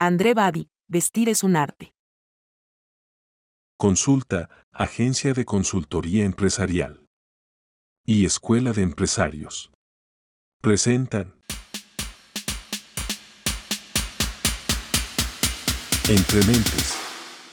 André Badi, vestir es un arte. Consulta, Agencia de Consultoría Empresarial. Y Escuela de Empresarios. Presentan. Entre Mentes.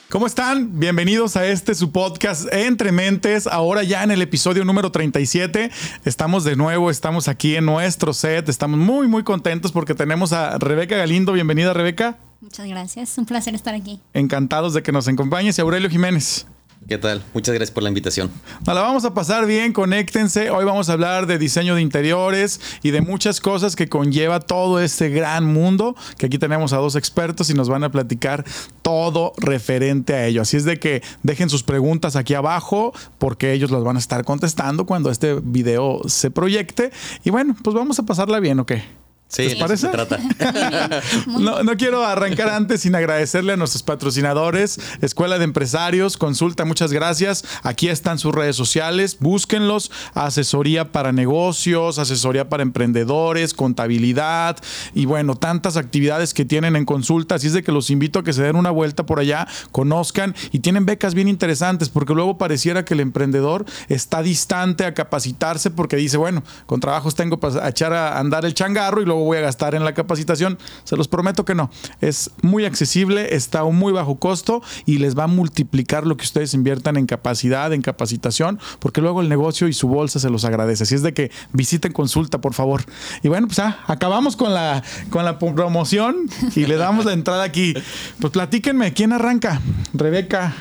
¿Cómo están? Bienvenidos a este su podcast Entre Mentes. Ahora ya en el episodio número 37. Estamos de nuevo, estamos aquí en nuestro set. Estamos muy, muy contentos porque tenemos a Rebeca Galindo. Bienvenida, Rebeca. Muchas gracias. Un placer estar aquí. Encantados de que nos acompañes. Y Aurelio Jiménez. ¿Qué tal? Muchas gracias por la invitación. Nos la vamos a pasar bien, conéctense. Hoy vamos a hablar de diseño de interiores y de muchas cosas que conlleva todo este gran mundo, que aquí tenemos a dos expertos y nos van a platicar todo referente a ello. Así es de que dejen sus preguntas aquí abajo porque ellos las van a estar contestando cuando este video se proyecte. Y bueno, pues vamos a pasarla bien, ¿o qué? Sí, ¿Les parece? se trata. no, no, quiero arrancar antes sin agradecerle a nuestros patrocinadores, Escuela de Empresarios, Consulta, muchas gracias. Aquí están sus redes sociales, búsquenlos, asesoría para negocios, asesoría para emprendedores, contabilidad y bueno, tantas actividades que tienen en consulta. Así es de que los invito a que se den una vuelta por allá, conozcan y tienen becas bien interesantes porque luego pareciera que el emprendedor está distante a capacitarse porque dice, bueno, con trabajos tengo para echar a andar el changarro y luego voy a gastar en la capacitación. Se los prometo que no. Es muy accesible, está a un muy bajo costo y les va a multiplicar lo que ustedes inviertan en capacidad, en capacitación, porque luego el negocio y su bolsa se los agradece. Así es de que visiten consulta, por favor. Y bueno, pues ah, acabamos con la, con la promoción y le damos la entrada aquí. Pues platíquenme, ¿quién arranca? Rebeca,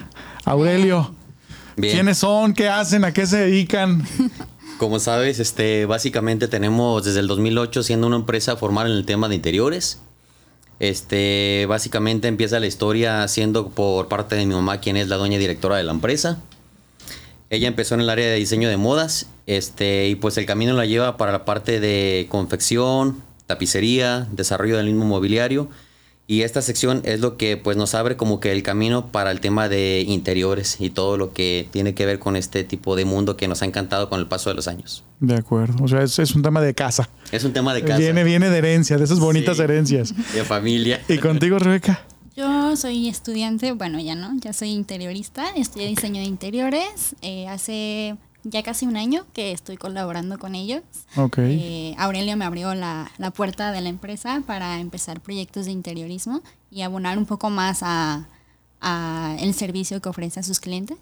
Aurelio. Bien. ¿Quiénes son? ¿Qué hacen? ¿A qué se dedican? Como sabes, este, básicamente tenemos desde el 2008 siendo una empresa formal en el tema de interiores. Este, básicamente empieza la historia siendo por parte de mi mamá, quien es la dueña directora de la empresa. Ella empezó en el área de diseño de modas, este, y pues el camino la lleva para la parte de confección, tapicería, desarrollo del mismo mobiliario. Y esta sección es lo que pues nos abre como que el camino para el tema de interiores y todo lo que tiene que ver con este tipo de mundo que nos ha encantado con el paso de los años. De acuerdo. O sea, es, es un tema de casa. Es un tema de casa. Viene, viene de herencia, de esas bonitas Sí. herencias. De familia. ¿Y contigo, Rebeca? Yo soy estudiante, bueno, ya no, ya soy interiorista, estudié diseño de interiores. eh, hace ya casi un año que estoy colaborando con ellos. Ok. Eh, Aurelio me abrió la, la puerta de la empresa para empezar proyectos de interiorismo y abonar un poco más a, a el servicio que ofrece a sus clientes.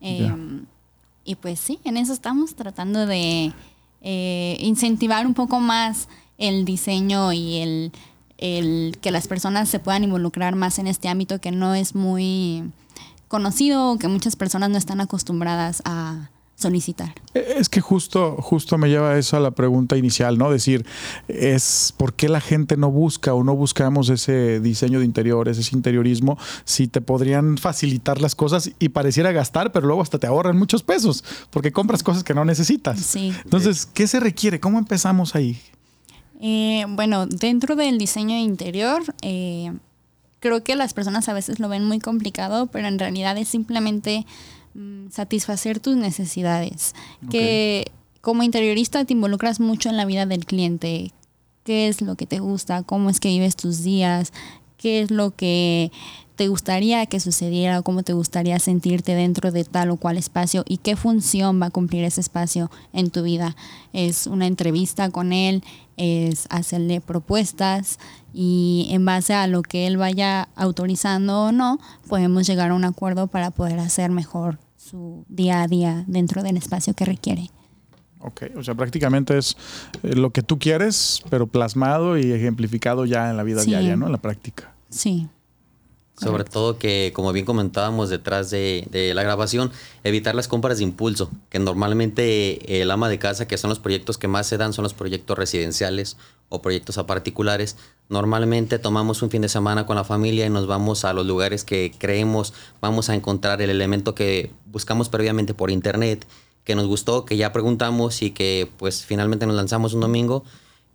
Eh. Y pues sí, en eso estamos tratando de eh, incentivar un poco más el diseño y el, el que las personas se puedan involucrar más en este ámbito que no es muy conocido o que muchas personas no están acostumbradas a solicitar. Es que justo, justo me lleva eso a la pregunta inicial, ¿no? Decir, es por qué la gente no busca o no buscamos ese diseño de interiores, ese interiorismo, si te podrían facilitar las cosas y pareciera gastar, pero luego hasta te ahorran muchos pesos, porque compras cosas que no necesitas. Sí. Entonces, ¿qué se requiere? ¿Cómo empezamos ahí? Eh, bueno, dentro del diseño de interior, eh, creo que las personas a veces lo ven muy complicado, pero en realidad es simplemente satisfacer tus necesidades. Que como interiorista te involucras mucho en la vida del cliente. ¿Qué es lo que te gusta? ¿Cómo es que vives tus días? ¿Qué es lo que te gustaría que sucediera o cómo te gustaría sentirte dentro de tal o cual espacio y qué función va a cumplir ese espacio en tu vida. Es una entrevista con él, es hacerle propuestas y en base a lo que él vaya autorizando o no, podemos llegar a un acuerdo para poder hacer mejor su día a día dentro del espacio que requiere. Ok, o sea, prácticamente es eh, lo que tú quieres, pero plasmado y ejemplificado ya en la vida Sí. diaria, ¿no? En la práctica. Sí. Sobre todo que, como bien comentábamos detrás de, de la grabación, evitar las compras de impulso, que normalmente el ama de casa, que son los proyectos que más se dan, son los proyectos residenciales o proyectos a particulares. Normalmente tomamos un fin de semana con la familia y nos vamos a los lugares que creemos vamos a encontrar el elemento que buscamos previamente por internet, que nos gustó, que ya preguntamos y que pues finalmente nos lanzamos un domingo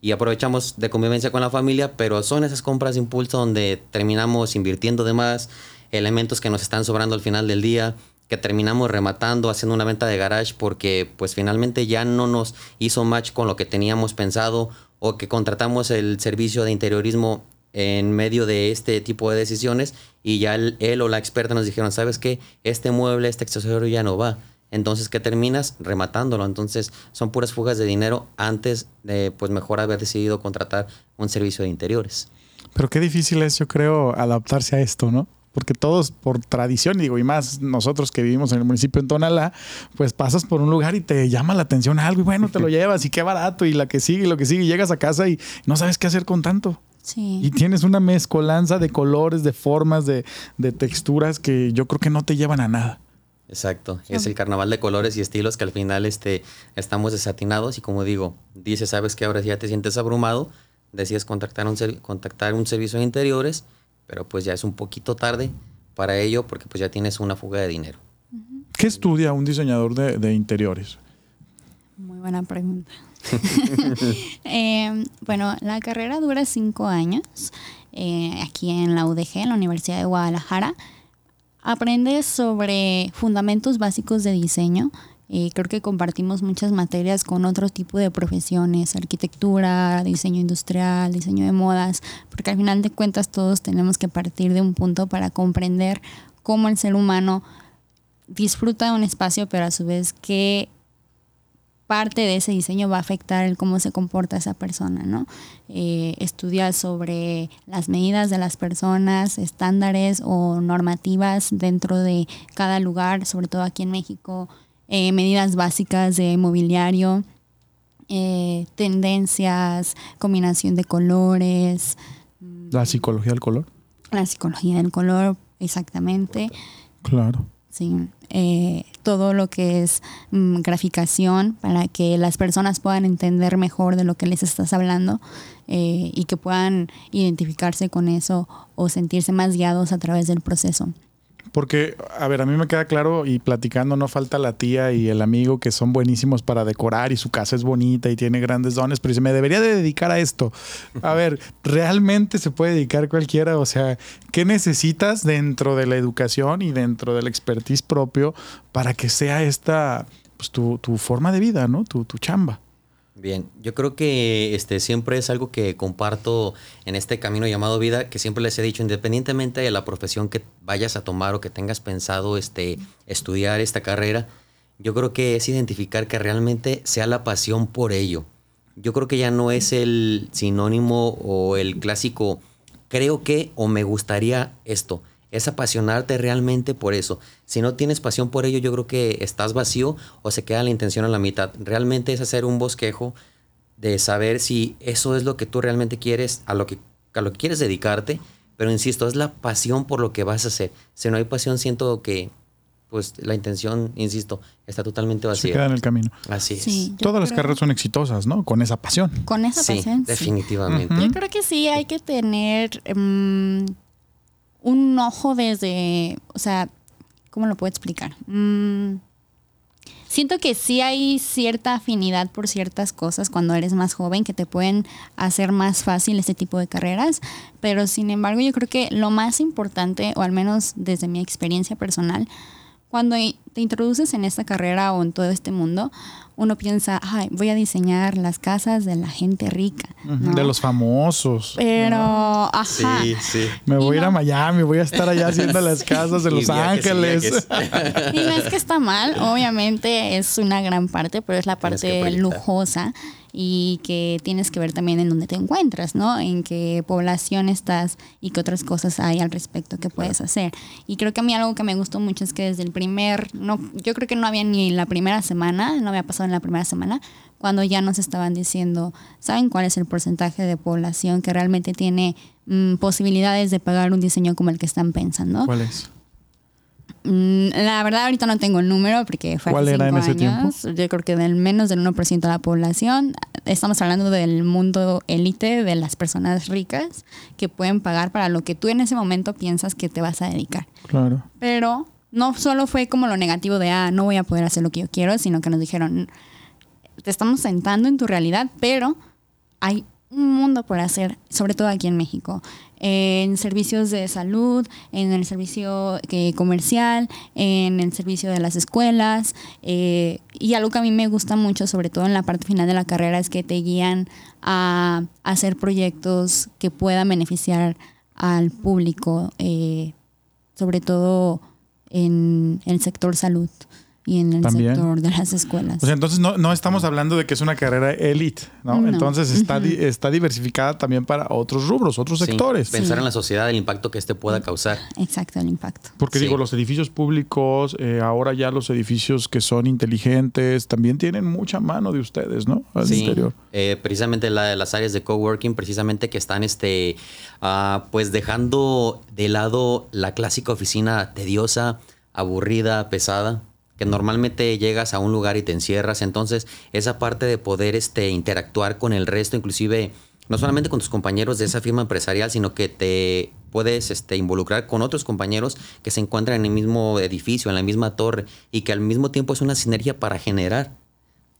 y aprovechamos de convivencia con la familia, pero son esas compras de impulso donde terminamos invirtiendo de más, elementos que nos están sobrando al final del día, que terminamos rematando, haciendo una venta de garage porque pues finalmente ya no nos hizo match con lo que teníamos pensado o que contratamos el servicio de interiorismo en medio de este tipo de decisiones y ya él, o la experta nos dijeron, ¿sabes qué? Este mueble, este accesorio ya no va. Entonces, ¿qué terminas? Rematándolo. Entonces, son puras fugas de dinero antes de, pues, mejor haber decidido contratar un servicio de interiores. Pero qué difícil es, yo creo, adaptarse a esto, ¿no? porque todos por tradición, digo, y más nosotros que vivimos en el municipio de Tonalá, pues pasas por un lugar y te llama la atención algo y bueno, te lo llevas y qué barato y la que sigue y lo que sigue, y llegas a casa y no sabes qué hacer con tanto. Sí. Y tienes una mezcolanza de colores, de formas, de, de texturas que yo creo que no te llevan a nada. Exacto, es el carnaval de colores y estilos que al final este, estamos desatinados y como digo, dices, sabes que ahora ya te sientes abrumado, decides contactar un, contactar un servicio de interiores pero pues ya es un poquito tarde para ello porque pues ya tienes una fuga de dinero. ¿Qué estudia un diseñador de, interiores? Muy buena pregunta. Eh, bueno, la carrera dura cinco años eh, aquí en la UDG, en la Universidad de Guadalajara. Aprendes sobre fundamentos básicos de diseño, creo que compartimos muchas materias con otro tipo de profesiones, arquitectura, diseño industrial, diseño de modas, porque al final de cuentas todos tenemos que partir de un punto para comprender cómo el ser humano disfruta de un espacio, pero a su vez qué parte de ese diseño va a afectar el cómo se comporta esa persona, ¿no? Eh, estudiar sobre las medidas de las personas, estándares o normativas dentro de cada lugar, sobre todo aquí en México, eh, medidas básicas de mobiliario, eh, tendencias, combinación de colores. La psicología del color. La psicología del color, exactamente. Claro. Sí, eh, todo lo que es mm, graficación para que las personas puedan entender mejor de lo que les estás hablando y que puedan identificarse con eso o sentirse más guiados a través del proceso. Porque, a ver, a mí me queda claro y platicando, no falta la tía y el amigo que son buenísimos para decorar y su casa es bonita y tiene grandes dones, pero dice, me debería de dedicar a esto. A ver, ¿realmente se puede dedicar cualquiera? O sea, ¿qué necesitas dentro de la educación y dentro del expertise propio para que sea esta, pues, tu, tu forma de vida, ¿no? Tu, tu chamba. Bien, yo creo que este siempre es algo que comparto en este camino llamado vida, que siempre les he dicho, independientemente de la profesión que vayas a tomar o que tengas pensado este, estudiar esta carrera, yo creo que es identificar que realmente sea la pasión por ello. Yo creo que ya no es el sinónimo o el clásico creo que o me gustaría esto es apasionarte realmente por eso. Si no tienes pasión por ello, yo creo que estás vacío o se queda la intención a la mitad. Realmente es hacer un bosquejo de saber si eso es lo que tú realmente quieres, a lo que, a lo que quieres dedicarte. Pero insisto, es la pasión por lo que vas a hacer. Si no hay pasión, siento que pues la intención, insisto, está totalmente vacía. Se queda en el camino. Así es. Todas las carreras son exitosas, ¿no? Con esa pasión. Con esa pasión. Definitivamente. Yo creo que sí hay que tener em, un ojo desde, o sea, ¿cómo lo puedo explicar? Mm, siento que sí hay cierta afinidad por ciertas cosas cuando eres más joven que te pueden hacer más fácil este tipo de carreras, pero sin embargo yo creo que lo más importante, o al menos desde mi experiencia personal, cuando te introduces en esta carrera o en todo este mundo, uno piensa, Ay, voy a diseñar las casas de la gente rica. De los famosos. Pero, ajá. Sí, sí. Me voy a ir a Miami, voy a estar allá haciendo las casas de Los Ángeles. Y, no es que está mal, obviamente es una gran parte, pero es la parte lujosa y que tienes que ver también en dónde te encuentras, ¿no? En qué población estás y qué otras cosas hay al respecto que puedes hacer. Y creo que a mí algo que me gustó mucho es que desde el primer, no, yo creo que no había ni la primera semana, no había pasado en la primera semana, cuando ya nos estaban diciendo, ¿saben cuál es el porcentaje de población que realmente tiene mm, posibilidades de pagar un diseño como el que están pensando? ¿Cuál es? Mm, la verdad ahorita no tengo el número porque fue ¿Cuál hace era cinco en ese años. tiempo? Yo creo que del menos del 1% de la población. Estamos hablando del mundo élite, de las personas ricas que pueden pagar para lo que tú en ese momento piensas que te vas a dedicar. Claro. Pero no solo fue como lo negativo de, ah, no voy a poder hacer lo que yo quiero, sino que nos dijeron, te estamos sentando en tu realidad, pero hay un mundo por hacer, sobre todo aquí en México, en servicios de salud, en el servicio eh, comercial, en el servicio de las escuelas. Eh, y algo que a mí me gusta mucho, sobre todo en la parte final de la carrera, es que te guían a, hacer proyectos que puedan beneficiar al público, eh, sobre todo en el sector salud y en el sector de las escuelas. O sea, entonces no, no, estamos hablando de que es una carrera elite, ¿no? Entonces está, está diversificada también para otros rubros, otros sectores. Pensar en la sociedad, el impacto que este pueda causar. Exacto, el impacto. Porque digo, los edificios públicos, eh, ahora ya los edificios que son inteligentes, también tienen mucha mano de ustedes, ¿no? Al interior. Eh, precisamente la, las áreas de coworking, precisamente que están este, uh, pues dejando de lado la clásica oficina tediosa, aburrida, pesada que normalmente llegas a un lugar y te encierras, entonces esa parte de poder este, interactuar con el resto, inclusive no solamente con tus compañeros de esa firma empresarial, sino que te puedes este, involucrar con otros compañeros que se encuentran en el mismo edificio, en la misma torre, y que al mismo tiempo es una sinergia para generar.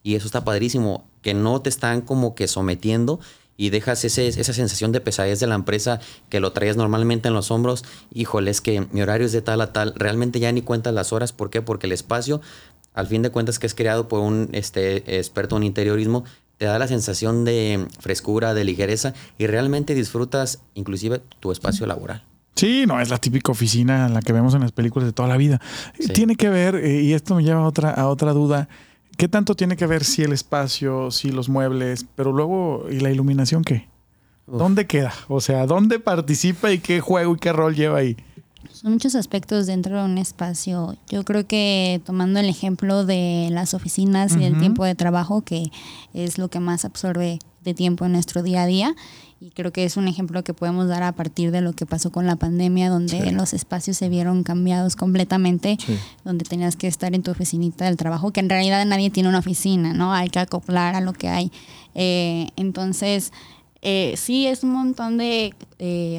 Y eso está padrísimo, que no te están como que sometiendo y dejas ese, esa sensación de pesadez de la empresa que lo traías normalmente en los hombros, híjole, es que mi horario es de tal a tal, realmente ya ni cuentas las horas, ¿por qué? Porque el espacio, al fin de cuentas que es creado por un este, experto en interiorismo, te da la sensación de frescura, de ligereza y realmente disfrutas inclusive tu espacio laboral. Sí, no, es la típica oficina en la que vemos en las películas de toda la vida. Tiene que ver, eh, y esto me lleva a otra, a otra duda, ¿Qué tanto tiene que ver si el espacio, si los muebles, pero luego, ¿y la iluminación qué? ¿Dónde queda? O sea, ¿dónde participa y qué juego y qué rol lleva ahí? Son muchos aspectos dentro de un espacio. Yo creo que tomando el ejemplo de las oficinas y el tiempo de trabajo, que es lo que más absorbe de tiempo en nuestro día a día, y creo que es un ejemplo que podemos dar a partir de lo que pasó con la pandemia, donde los espacios se vieron cambiados completamente, donde tenías que estar en tu oficinita del trabajo, que en realidad nadie tiene una oficina, ¿no? Hay que acoplar a lo que hay. Eh, entonces, eh, sí, es un montón de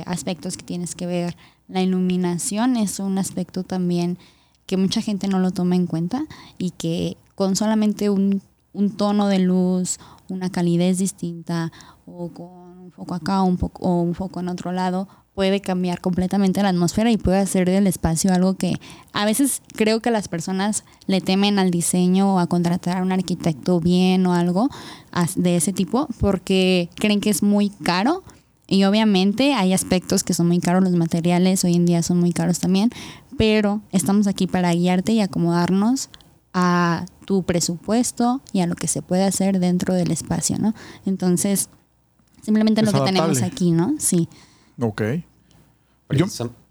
aspectos que tienes que ver. La iluminación es un aspecto también que mucha gente no lo toma en cuenta y que con solamente un, un tono de luz, una calidez distinta o con un foco acá o un foco en otro lado, puede cambiar completamente la atmósfera y puede hacer del espacio algo que a veces creo que las personas le temen al diseño o a contratar a un arquitecto bien o algo de ese tipo porque creen que es muy caro y obviamente hay aspectos que son muy caros, los materiales hoy en día son muy caros también, pero estamos aquí para guiarte y acomodarnos a tu presupuesto y a lo que se puede hacer dentro del espacio, ¿no? Entonces, Simplemente lo que tenemos aquí, ¿no? Sí. Ok.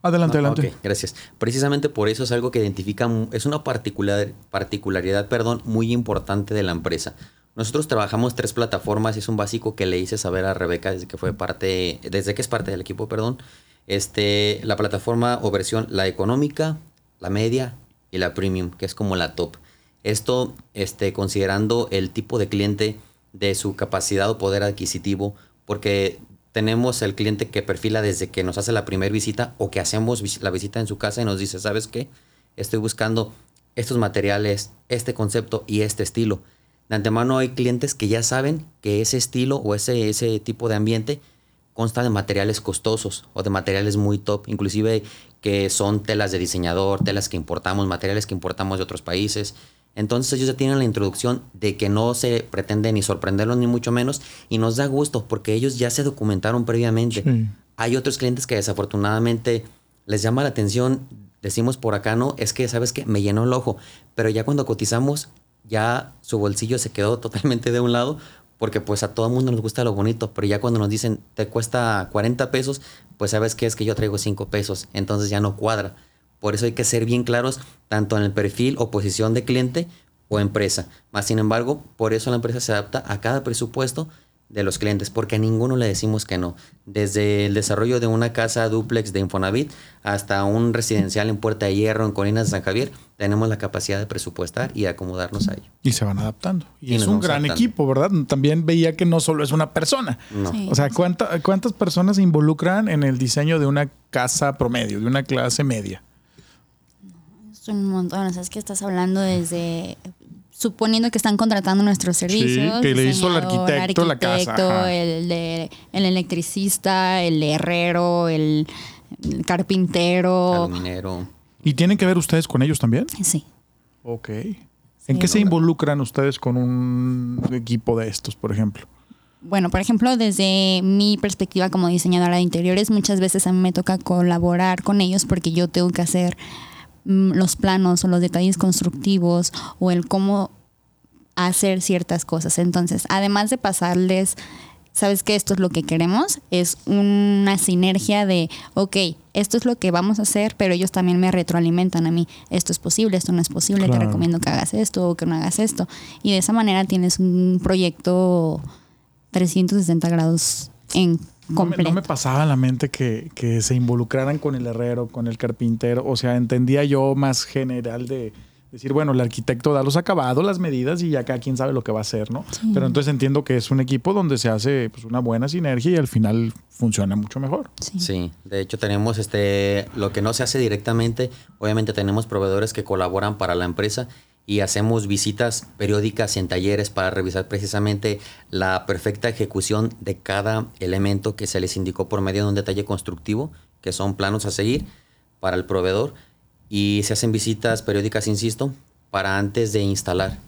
adelante, adelante. gracias. Precisamente por eso es algo que identifica, es una particular, particularidad, perdón, muy importante de la empresa. Nosotros trabajamos tres plataformas y es un básico que le hice saber a Rebeca desde que fue parte, desde que es parte del equipo, perdón. Este, la plataforma o versión, la económica, la media y la premium, que es como la top. Esto, este, considerando el tipo de cliente, de su capacidad o poder adquisitivo, porque tenemos el cliente que perfila desde que nos hace la primera visita o que hacemos la visita en su casa y nos dice, ¿sabes qué? Estoy buscando estos materiales, este concepto y este estilo. De antemano hay clientes que ya saben que ese estilo o ese, ese tipo de ambiente consta de materiales costosos o de materiales muy top, inclusive que son telas de diseñador, telas que importamos, materiales que importamos de otros países. Entonces ellos ya tienen la introducción de que no se pretende ni sorprenderlos ni mucho menos y nos da gusto porque ellos ya se documentaron previamente. Hay otros clientes que desafortunadamente les llama la atención, decimos por acá, no, es que sabes que me llenó el ojo, pero ya cuando cotizamos ya su bolsillo se quedó totalmente de un lado porque pues a todo el mundo nos gusta lo bonito, pero ya cuando nos dicen te cuesta 40 pesos, pues sabes que es que yo traigo 5 pesos, entonces ya no cuadra. Por eso hay que ser bien claros tanto en el perfil o posición de cliente o empresa. Más sin embargo, por eso la empresa se adapta a cada presupuesto de los clientes, porque a ninguno le decimos que no. Desde el desarrollo de una casa duplex de Infonavit hasta un residencial en Puerta de Hierro, en Colinas de San Javier, tenemos la capacidad de presupuestar y acomodarnos a ello. Y se van adaptando. Y, es un gran equipo, ¿verdad? También veía que no solo es una persona. O sea, ¿cuántas personas se involucran en el diseño de una casa promedio, de una clase media? Un montón. O sea, es que estás hablando desde suponiendo que están contratando nuestros servicios. Sí, que le hizo el arquitecto la casa. El, de, el electricista, el herrero, el, el carpintero. Aluminero. ¿Y tienen que ver ustedes con ellos también? Sí. Ok. ¿En qué se involucran ustedes con un equipo de estos, por ejemplo? Bueno, por ejemplo, desde mi perspectiva como diseñadora de interiores, muchas veces a mí me toca colaborar con ellos porque yo tengo que hacer los planos o los detalles constructivos o el cómo hacer ciertas cosas. Entonces, además de pasarles, sabes que esto es lo que queremos, es una sinergia de, ok, esto es lo que vamos a hacer, pero ellos también me retroalimentan a mí, esto es posible, esto no es posible, te recomiendo que hagas esto o que no hagas esto. Y de esa manera tienes un proyecto 360 grados en No me, completo. no me pasaba en la mente que, que se involucraran con el herrero, con el carpintero. O sea, entendía yo más general de decir, bueno, el arquitecto da los acabados, las medidas y ya cada quien sabe lo que va a hacer, ¿no? Pero entonces entiendo que es un equipo donde se hace pues, una buena sinergia y al final funciona mucho mejor. Sí. Sí, de hecho tenemos este lo que no se hace directamente, obviamente tenemos proveedores que colaboran para la empresa y hacemos visitas periódicas en talleres para revisar precisamente la perfecta ejecución de cada elemento que se les indicó por medio de un detalle constructivo, que son planos a seguir para el proveedor y se hacen visitas periódicas, insisto, para antes de instalar,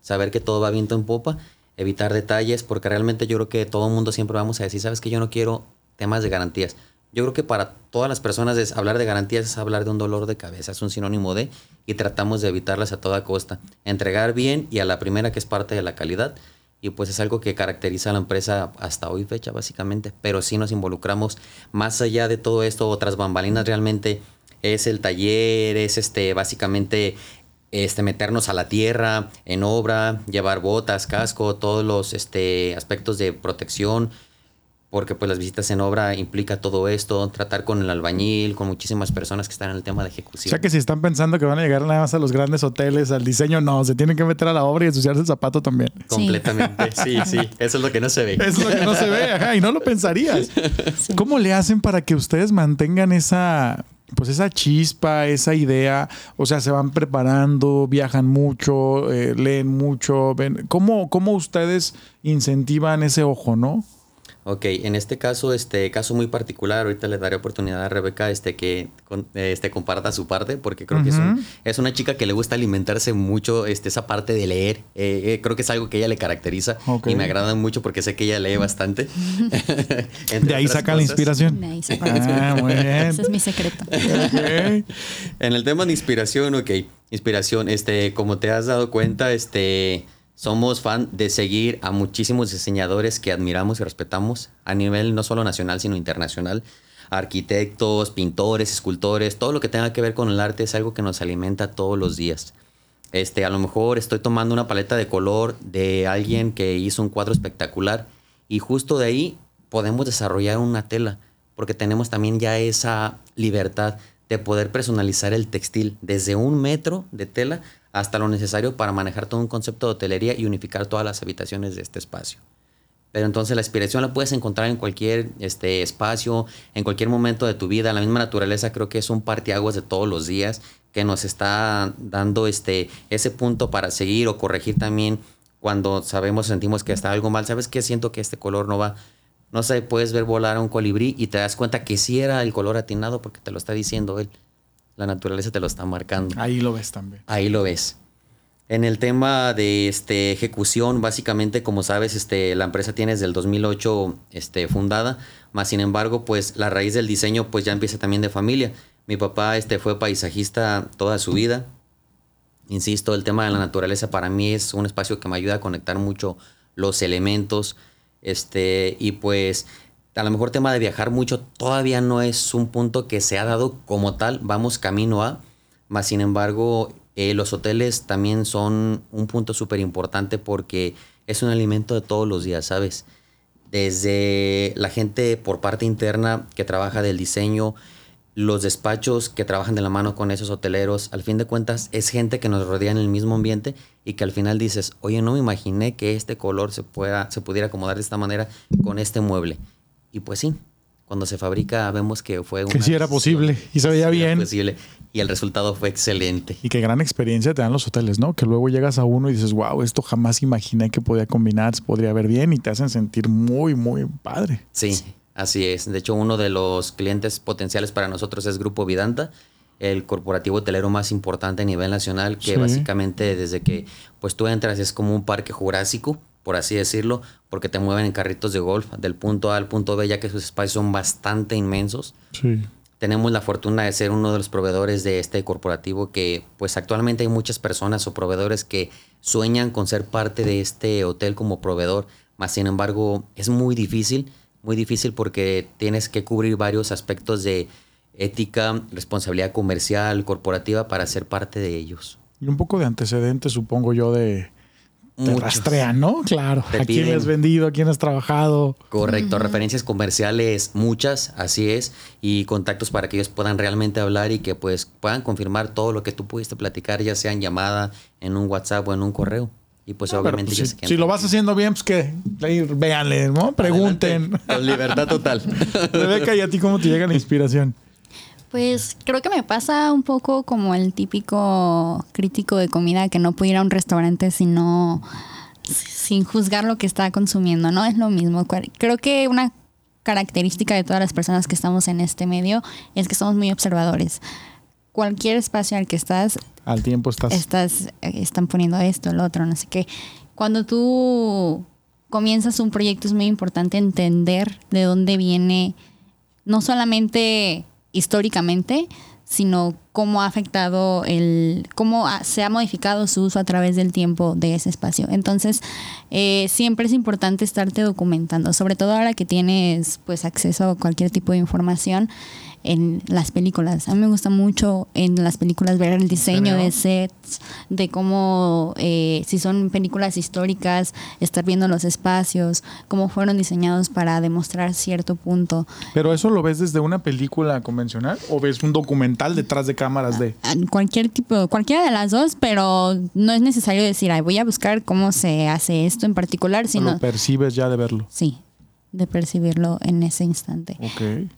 saber que todo va viento en popa, evitar detalles, porque realmente yo creo que todo el mundo siempre vamos a decir, sabes que yo no quiero temas de garantías. Yo creo que para todas las personas es hablar de garantías es hablar de un dolor de cabeza, es un sinónimo de, y tratamos de evitarlas a toda costa. Entregar bien y a la primera que es parte de la calidad, y pues es algo que caracteriza a la empresa hasta hoy fecha básicamente, pero sí nos involucramos más allá de todo esto, otras bambalinas realmente es el taller, es este básicamente este meternos a la tierra en obra, llevar botas, casco, todos los este aspectos de protección, porque pues las visitas en obra implica todo esto, tratar con el albañil, con muchísimas personas que están en el tema de O ejecución. sea que si están pensando que van a llegar nada más a los grandes hoteles, al diseño, no, se tienen que meter a la obra y ensuciarse el zapato también. Completamente, sí, sí, eso es lo que no se ve. Eso es lo que no se ve, ajá, y no lo pensarías. ¿Cómo le hacen para que ustedes mantengan esa, pues esa chispa, esa idea? O sea, se van preparando, viajan mucho, eh, leen mucho. Ven, ¿cómo, ¿Cómo ustedes incentivan ese ojo, no? Ok, en este caso, este caso muy particular, ahorita le daré oportunidad a Rebeca este, que con- este, comparta su parte, porque creo que es, un- es una chica que le gusta alimentarse mucho este, esa parte de leer. Eh, eh, creo que es algo que ella le caracteriza y me agrada mucho porque sé que ella lee bastante. De ahí sacan la inspiración. De ahí parte. Ah, muy bien. Ese es mi secreto. En el tema de inspiración, ok. Inspiración, este, como te has dado cuenta, este, somos fan de seguir a muchísimos diseñadores que admiramos y respetamos a nivel no solo nacional, sino internacional. Arquitectos, pintores, escultores, todo lo que tenga que ver con el arte es algo que nos alimenta todos los días. Este, a lo mejor estoy tomando una paleta de color de alguien que hizo un cuadro espectacular y justo de ahí podemos desarrollar una tela, porque tenemos también ya esa libertad de poder personalizar el textil desde un metro de tela hasta lo necesario para manejar todo un concepto de hotelería y unificar todas las habitaciones de este espacio. Pero entonces la inspiración la puedes encontrar en cualquier este, espacio, en cualquier momento de tu vida. La misma naturaleza creo que es un parteaguas de todos los días que nos está dando este, ese punto para seguir o corregir también cuando sabemos, sentimos que está algo mal. ¿Sabes qué? Siento que este color no va. No sé, puedes ver volar a un colibrí y te das cuenta que sí era el color atinado porque te lo está diciendo él. La naturaleza te lo está marcando. Ahí lo ves también. Ahí lo ves. En el tema de este, ejecución, básicamente, como sabes, este, la empresa tiene desde el 2008 este, fundada, más sin embargo, pues la raíz del diseño pues ya empieza también de familia. Mi papá este, fue paisajista toda su vida. Insisto, el tema de la naturaleza para mí es un espacio que me ayuda a conectar mucho los elementos. Este, y pues a lo mejor tema de viajar mucho todavía no es un punto que se ha dado como tal, vamos camino a, más sin embargo eh, los hoteles también son un punto súper importante porque es un alimento de todos los días, ¿sabes? Desde la gente por parte interna que trabaja del diseño, los despachos que trabajan de la mano con esos hoteleros, al fin de cuentas es gente que nos rodea en el mismo ambiente y que al final dices, oye, no me imaginé que este color se, pueda, se pudiera acomodar de esta manera con este mueble. Y pues sí, cuando se fabrica vemos que fue una Que sí era posible y se veía sí bien. posible. y el resultado fue excelente. Y qué gran experiencia te dan los hoteles, ¿no? Que luego llegas a uno y dices, wow, esto jamás imaginé que podía combinar, se podría ver bien y te hacen sentir muy, muy padre. Sí, así es. De hecho, uno de los clientes potenciales para nosotros es Grupo Vidanta, el corporativo hotelero más importante a nivel nacional, que Sí. básicamente desde que pues tú entras es como un parque jurásico, por así decirlo, porque te mueven en carritos de golf del punto A al punto B, ya que sus espacios son bastante inmensos. Sí. Tenemos la fortuna de ser uno de los proveedores de este corporativo que pues actualmente hay muchas personas o proveedores que sueñan con ser parte de este hotel como proveedor, más sin embargo es muy difícil, muy difícil porque tienes que cubrir varios aspectos de ética, responsabilidad comercial, corporativa para ser parte de ellos. Y un poco de antecedentes, supongo yo, de... Te Muchos. rastrean, ¿no? Claro. Te ¿A quién piden- has vendido? ¿A quién has trabajado? Correcto, referencias comerciales muchas, así es, y contactos para que ellos puedan realmente hablar y que pues puedan confirmar todo lo que tú pudiste platicar, ya sea en llamada, en un WhatsApp o en un correo. Y pues Pero, obviamente pues, ellos si, se quedan si lo vas haciendo bien, pues que ahí véanle, ¿no? Pregunten. Adelante, Con libertad total. Rebeca, ¿y a ti cómo te llega la inspiración? Pues creo que me pasa un poco como el típico crítico de comida que no puede ir a un restaurante sino sin juzgar lo que está consumiendo, ¿no? Es lo mismo. Creo que una característica de todas las personas que estamos en este medio es que somos muy observadores. Cualquier espacio al que estás, Al tiempo estás... estás, eh, están poniendo esto, lo otro, no sé qué. Cuando tú comienzas un proyecto es muy importante entender de dónde viene, no solamente históricamente, sino cómo ha afectado el, cómo se ha modificado su uso a través del tiempo de ese espacio. Entonces, eh, siempre es importante estarte documentando, sobre todo ahora que tienes pues acceso a cualquier tipo de información en las películas. A mí me gusta mucho en las películas ver el diseño de sets, de cómo, eh, si son películas históricas, estar viendo los espacios, cómo fueron diseñados para demostrar cierto punto. ¿Pero eso lo ves desde una película convencional o ves un documental detrás de cámaras de... Ah, Cualquier tipo, cualquiera de las dos, pero no es necesario decir, Ay, voy a buscar cómo se hace esto en particular, sino, lo percibes ya de verlo? sí, de percibirlo en ese instante. Ok.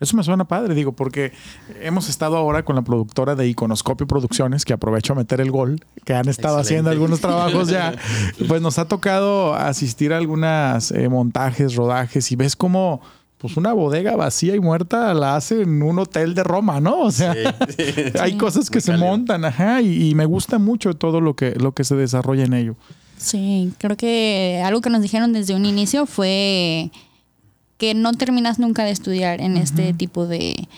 Eso me suena padre, digo, porque hemos estado ahora con la productora de Iconoscopio Producciones, que aprovecho a meter el gol, que han estado haciendo algunos trabajos ya. Pues nos ha tocado asistir a algunas eh, montajes, rodajes, y ves como pues una bodega vacía y muerta la hace en un hotel de Roma, ¿no? O sea, hay Sí. cosas que Muy se cálido. montan, ajá, y, y me gusta mucho todo lo que, lo que se desarrolla en ello. Sí, creo que algo que nos dijeron desde un inicio fue que no terminas nunca de estudiar en este tipo de,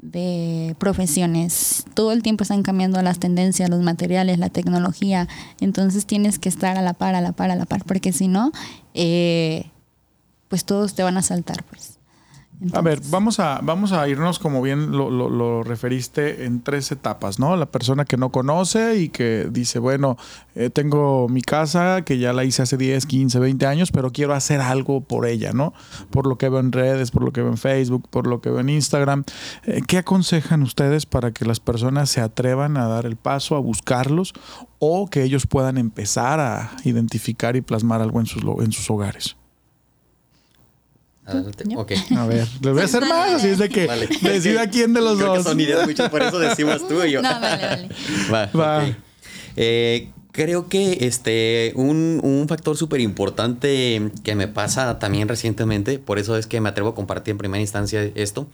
de profesiones. Todo el tiempo están cambiando las tendencias, los materiales, la tecnología. Entonces tienes que estar a la par, a la par, a la par, porque si no, eh, pues todos te van a saltar, pues. A ver, vamos a, vamos a irnos como bien lo, lo- lo referiste en tres etapas, ¿no? La persona que no conoce y que dice, bueno, eh, tengo mi casa que ya la hice hace 10, 15, 20 años, pero quiero hacer algo por ella, ¿no? Por lo que veo en redes, por lo que veo en Facebook, por lo que veo en Instagram. Eh, ¿Qué aconsejan ustedes para que las personas se atrevan a dar el paso, a buscarlos o que ellos puedan empezar a identificar y plasmar algo en sus, en sus hogares? Adelante. ¿Yo? Ok. A ver, les voy a hacer más, así es de que Vale. decida quién de los Creo que dos. son ideas muchas, por eso decimos tú y yo. No, vale, vale. Va, Va. Eh, creo que este un, un factor súper importante que me pasa también recientemente, por eso es que me atrevo a compartir en primera instancia esto.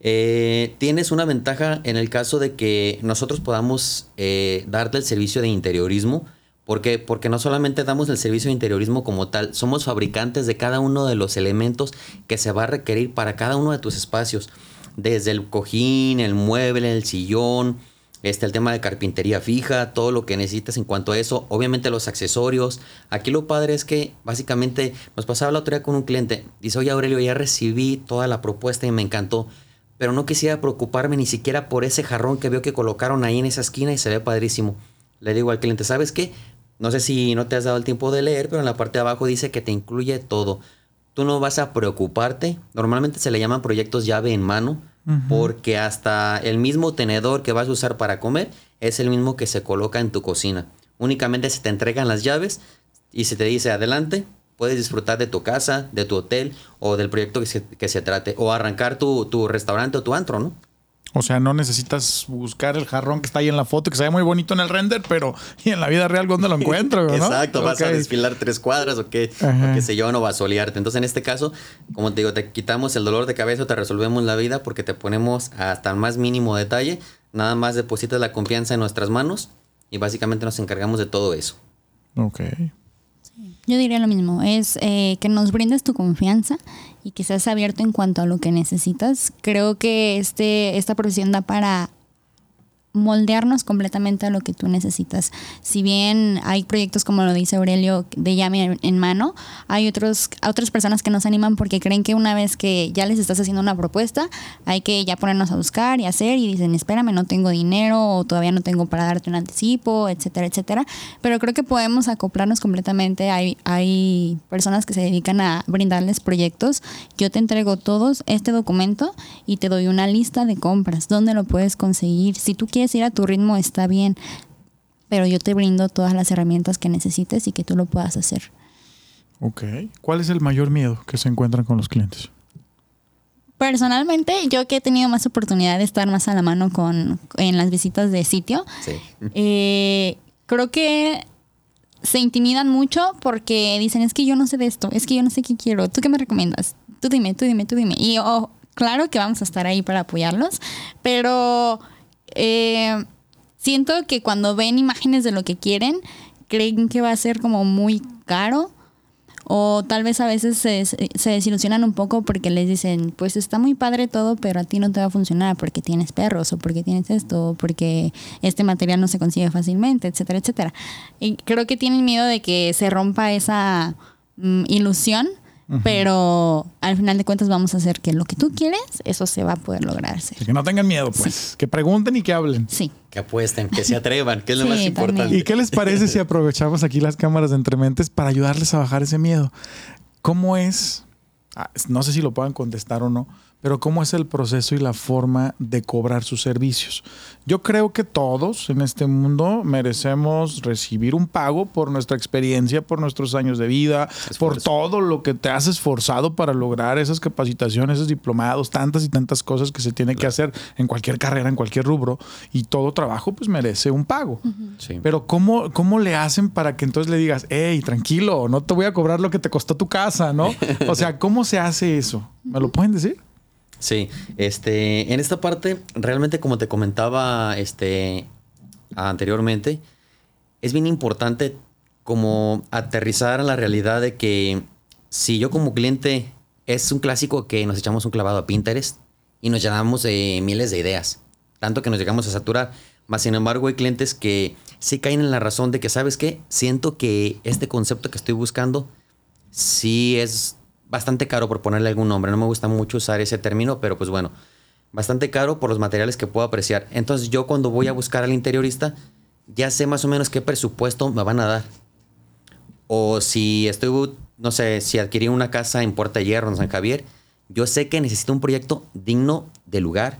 eh, tienes una ventaja en el caso de que nosotros podamos eh, darte el servicio de interiorismo. ¿Por qué? Porque no solamente damos el servicio de interiorismo como tal, somos fabricantes de cada uno de los elementos que se va a requerir para cada uno de tus espacios. Desde el cojín, el mueble, el sillón, este, el tema de carpintería fija, todo lo que necesitas en cuanto a eso, obviamente los accesorios. Aquí lo padre es que básicamente nos pasaba la otra día con un cliente, dice, oye Aurelio, ya recibí toda la propuesta y me encantó, pero no quisiera preocuparme ni siquiera por ese jarrón que veo que colocaron ahí en esa esquina y se ve padrísimo. Le digo al cliente, ¿sabes qué? No sé si no te has dado el tiempo de leer, pero en la parte de abajo dice que te incluye todo. Tú no vas a preocuparte. Normalmente se le llaman proyectos llave en mano, porque hasta el mismo tenedor que vas a usar para comer es el mismo que se coloca en tu cocina. Únicamente se te entregan las llaves y se te dice adelante, puedes disfrutar de tu casa, de tu hotel o del proyecto que se, que se trate, o arrancar tu, tu restaurante o tu antro, ¿no? O sea, no necesitas buscar el jarrón que está ahí en la foto, que se ve muy bonito en el render, pero ¿y en la vida real dónde lo encuentro? ¿no? Exacto, vas a desfilar tres cuadras o qué, o qué sé yo, no vas a solearte. Entonces, en este caso, como te digo, te quitamos el dolor de cabeza, te resolvemos la vida porque te ponemos hasta el más mínimo detalle. Nada más depositas la confianza en nuestras manos y básicamente nos encargamos de todo eso. Ok. Yo diría lo mismo, es eh, que nos brindes tu confianza y que seas abierto en cuanto a lo que necesitas. Creo que este, esta profesión da para moldearnos completamente a lo que tú necesitas. Si bien hay proyectos como lo dice Aurelio de llame en mano, hay otros otras personas que nos animan porque creen que una vez que ya les estás haciendo una propuesta, hay que ya ponernos a buscar y hacer y dicen, "Espérame, no tengo dinero o todavía no tengo para darte un anticipo", etcétera, etcétera. Pero creo que podemos acoplarnos completamente. Hay hay personas que se dedican a brindarles proyectos. Yo te entrego todos este documento y te doy una lista de compras, dónde lo puedes conseguir. Si tú quieres ir a tu ritmo está bien, pero yo te brindo todas las herramientas que necesites y que tú lo puedas hacer. Ok. ¿Cuál es el mayor miedo que se encuentran con los clientes? Personalmente, yo que he tenido más oportunidad de estar más a la mano con, en las visitas de sitio, eh, creo que se intimidan mucho porque dicen, es que yo no sé de esto, es que yo no sé qué quiero, ¿tú qué me recomiendas? Tú dime, tú dime, tú dime. Y oh, claro que vamos a estar ahí para apoyarlos, pero eh, siento que cuando ven imágenes de lo que quieren, creen que va a ser como muy caro. O tal vez a veces se, se, desilusionan un poco porque les dicen, pues está muy padre todo, pero a ti no te va a funcionar porque tienes perros o porque tienes esto o porque este material no se consigue fácilmente, etcétera, etcétera. Y creo que tienen miedo de que se rompa esa mm, ilusión pero al final de cuentas vamos a hacer que lo que tú quieres, eso se va a poder lograr. Que no tengan miedo, pues. Que pregunten y que hablen. Sí. Que apuesten, que se atrevan, que es lo más importante. ¿Y qué les parece si aprovechamos aquí las cámaras de Entrementes para ayudarles a bajar ese miedo? ¿Cómo es? Ah, no sé si lo puedan contestar o no pero cómo es el proceso y la forma de cobrar sus servicios. Yo creo que todos en este mundo merecemos recibir un pago por nuestra experiencia, por nuestros años de vida, por todo lo que te has esforzado para lograr esas capacitaciones, esos diplomados, tantas y tantas cosas que se tiene que hacer en cualquier carrera, en cualquier rubro, y todo trabajo pues merece un pago. Pero ¿cómo, ¿cómo le hacen para que entonces le digas, hey, tranquilo, no te voy a cobrar lo que te costó tu casa, ¿no? O sea, ¿cómo se hace eso? ¿Me lo pueden decir? Sí, este, en esta parte, realmente como te comentaba este, anteriormente, es bien importante como aterrizar a la realidad de que si yo como cliente es un clásico que nos echamos un clavado a Pinterest y nos llenamos de miles de ideas, tanto que nos llegamos a saturar. Más sin embargo, hay clientes que sí caen en la razón de que, ¿sabes qué? Siento que este concepto que estoy buscando sí es bastante caro por ponerle algún nombre. No me gusta mucho usar ese término, pero pues bueno, bastante caro por los materiales que puedo apreciar. Entonces yo cuando voy a buscar al interiorista, ya sé más o menos qué presupuesto me van a dar. O si estoy, no sé, si adquirí una casa en Puerta Hierro, en San Javier, yo sé que necesito un proyecto digno de lugar,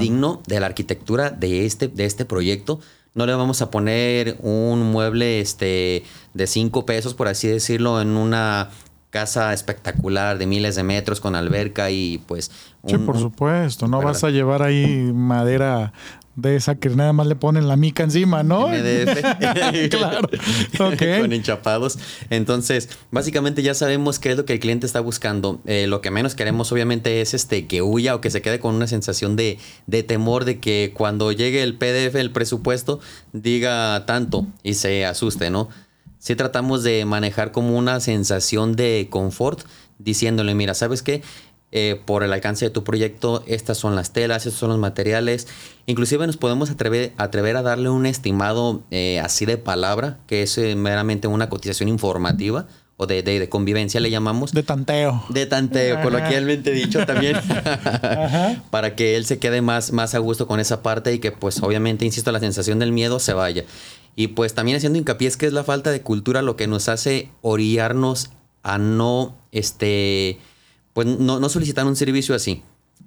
digno de la arquitectura de este, de este proyecto. No le vamos a poner un mueble este, de cinco pesos, por así decirlo, en una casa espectacular de miles de metros con alberca y pues... sí, por supuesto, no vas a llevar ahí madera de esa que nada más le ponen la mica encima, ¿no? claro. Con enchapados. Entonces, básicamente ya sabemos qué es lo que el cliente está buscando. Eh, lo que menos queremos, obviamente, es este que huya o que se quede con una sensación de, de temor de que cuando llegue el PDF, el presupuesto, diga tanto y se asuste, ¿no? Si tratamos de manejar como una sensación de confort, diciéndole, mira, ¿sabes qué? Eh, por el alcance de tu proyecto, estas son las telas, estos son los materiales. Inclusive nos podemos atrever, atrever a darle un estimado eh, así de palabra, que es eh, meramente una cotización informativa o de, de, convivencia le llamamos. De tanteo. De tanteo, coloquialmente dicho también, para que él se quede más, más a gusto con esa parte y que pues obviamente, insisto, la sensación del miedo se vaya. Y pues también haciendo hincapié es que es la falta de cultura lo que nos hace orillarnos a no, este, pues no, no solicitar un servicio así.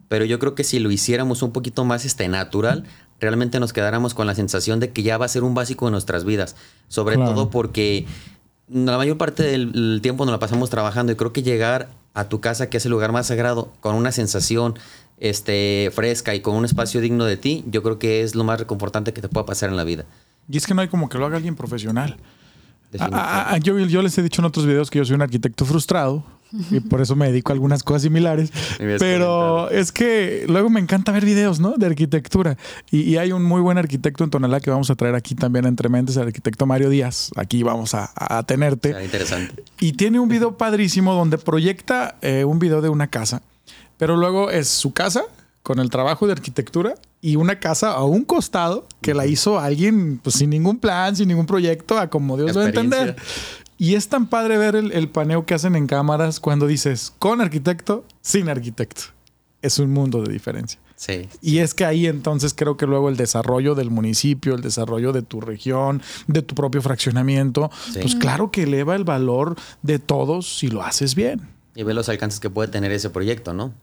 Pero yo creo que si lo hiciéramos un poquito más este, natural, realmente nos quedáramos con la sensación de que ya va a ser un básico de nuestras vidas. Sobre todo porque la mayor parte del tiempo nos la pasamos trabajando y creo que llegar a tu casa, que es el lugar más sagrado, con una sensación este, fresca y con un espacio digno de ti, yo creo que es lo más reconfortante que te pueda pasar en la vida. Y es que no hay como que lo haga alguien profesional. Ah, ah, yo, yo, les he dicho en otros videos que yo soy un arquitecto frustrado y por eso me dedico a algunas cosas similares. Pero es que luego me encanta ver videos ¿no? de arquitectura. Y, hay un muy buen arquitecto en Tonalá que vamos a traer aquí también entre mentes, el arquitecto Mario Díaz. Aquí vamos a, tenerte. interesante. Y tiene un video padrísimo donde proyecta eh, un video de una casa, pero luego es su casa con el trabajo de arquitectura y una casa a un costado que la hizo alguien pues, sin ningún plan, sin ningún proyecto, a como Dios lo va a entender. Y es tan padre ver el, paneo que hacen en cámaras cuando dices con arquitecto, sin arquitecto. Es un mundo de diferencia. Sí. Y es que ahí entonces creo que luego el desarrollo del municipio, el desarrollo de tu región, de tu propio fraccionamiento, pues claro que eleva el valor de todos si lo haces bien. Y ve los alcances que puede tener ese proyecto, ¿no?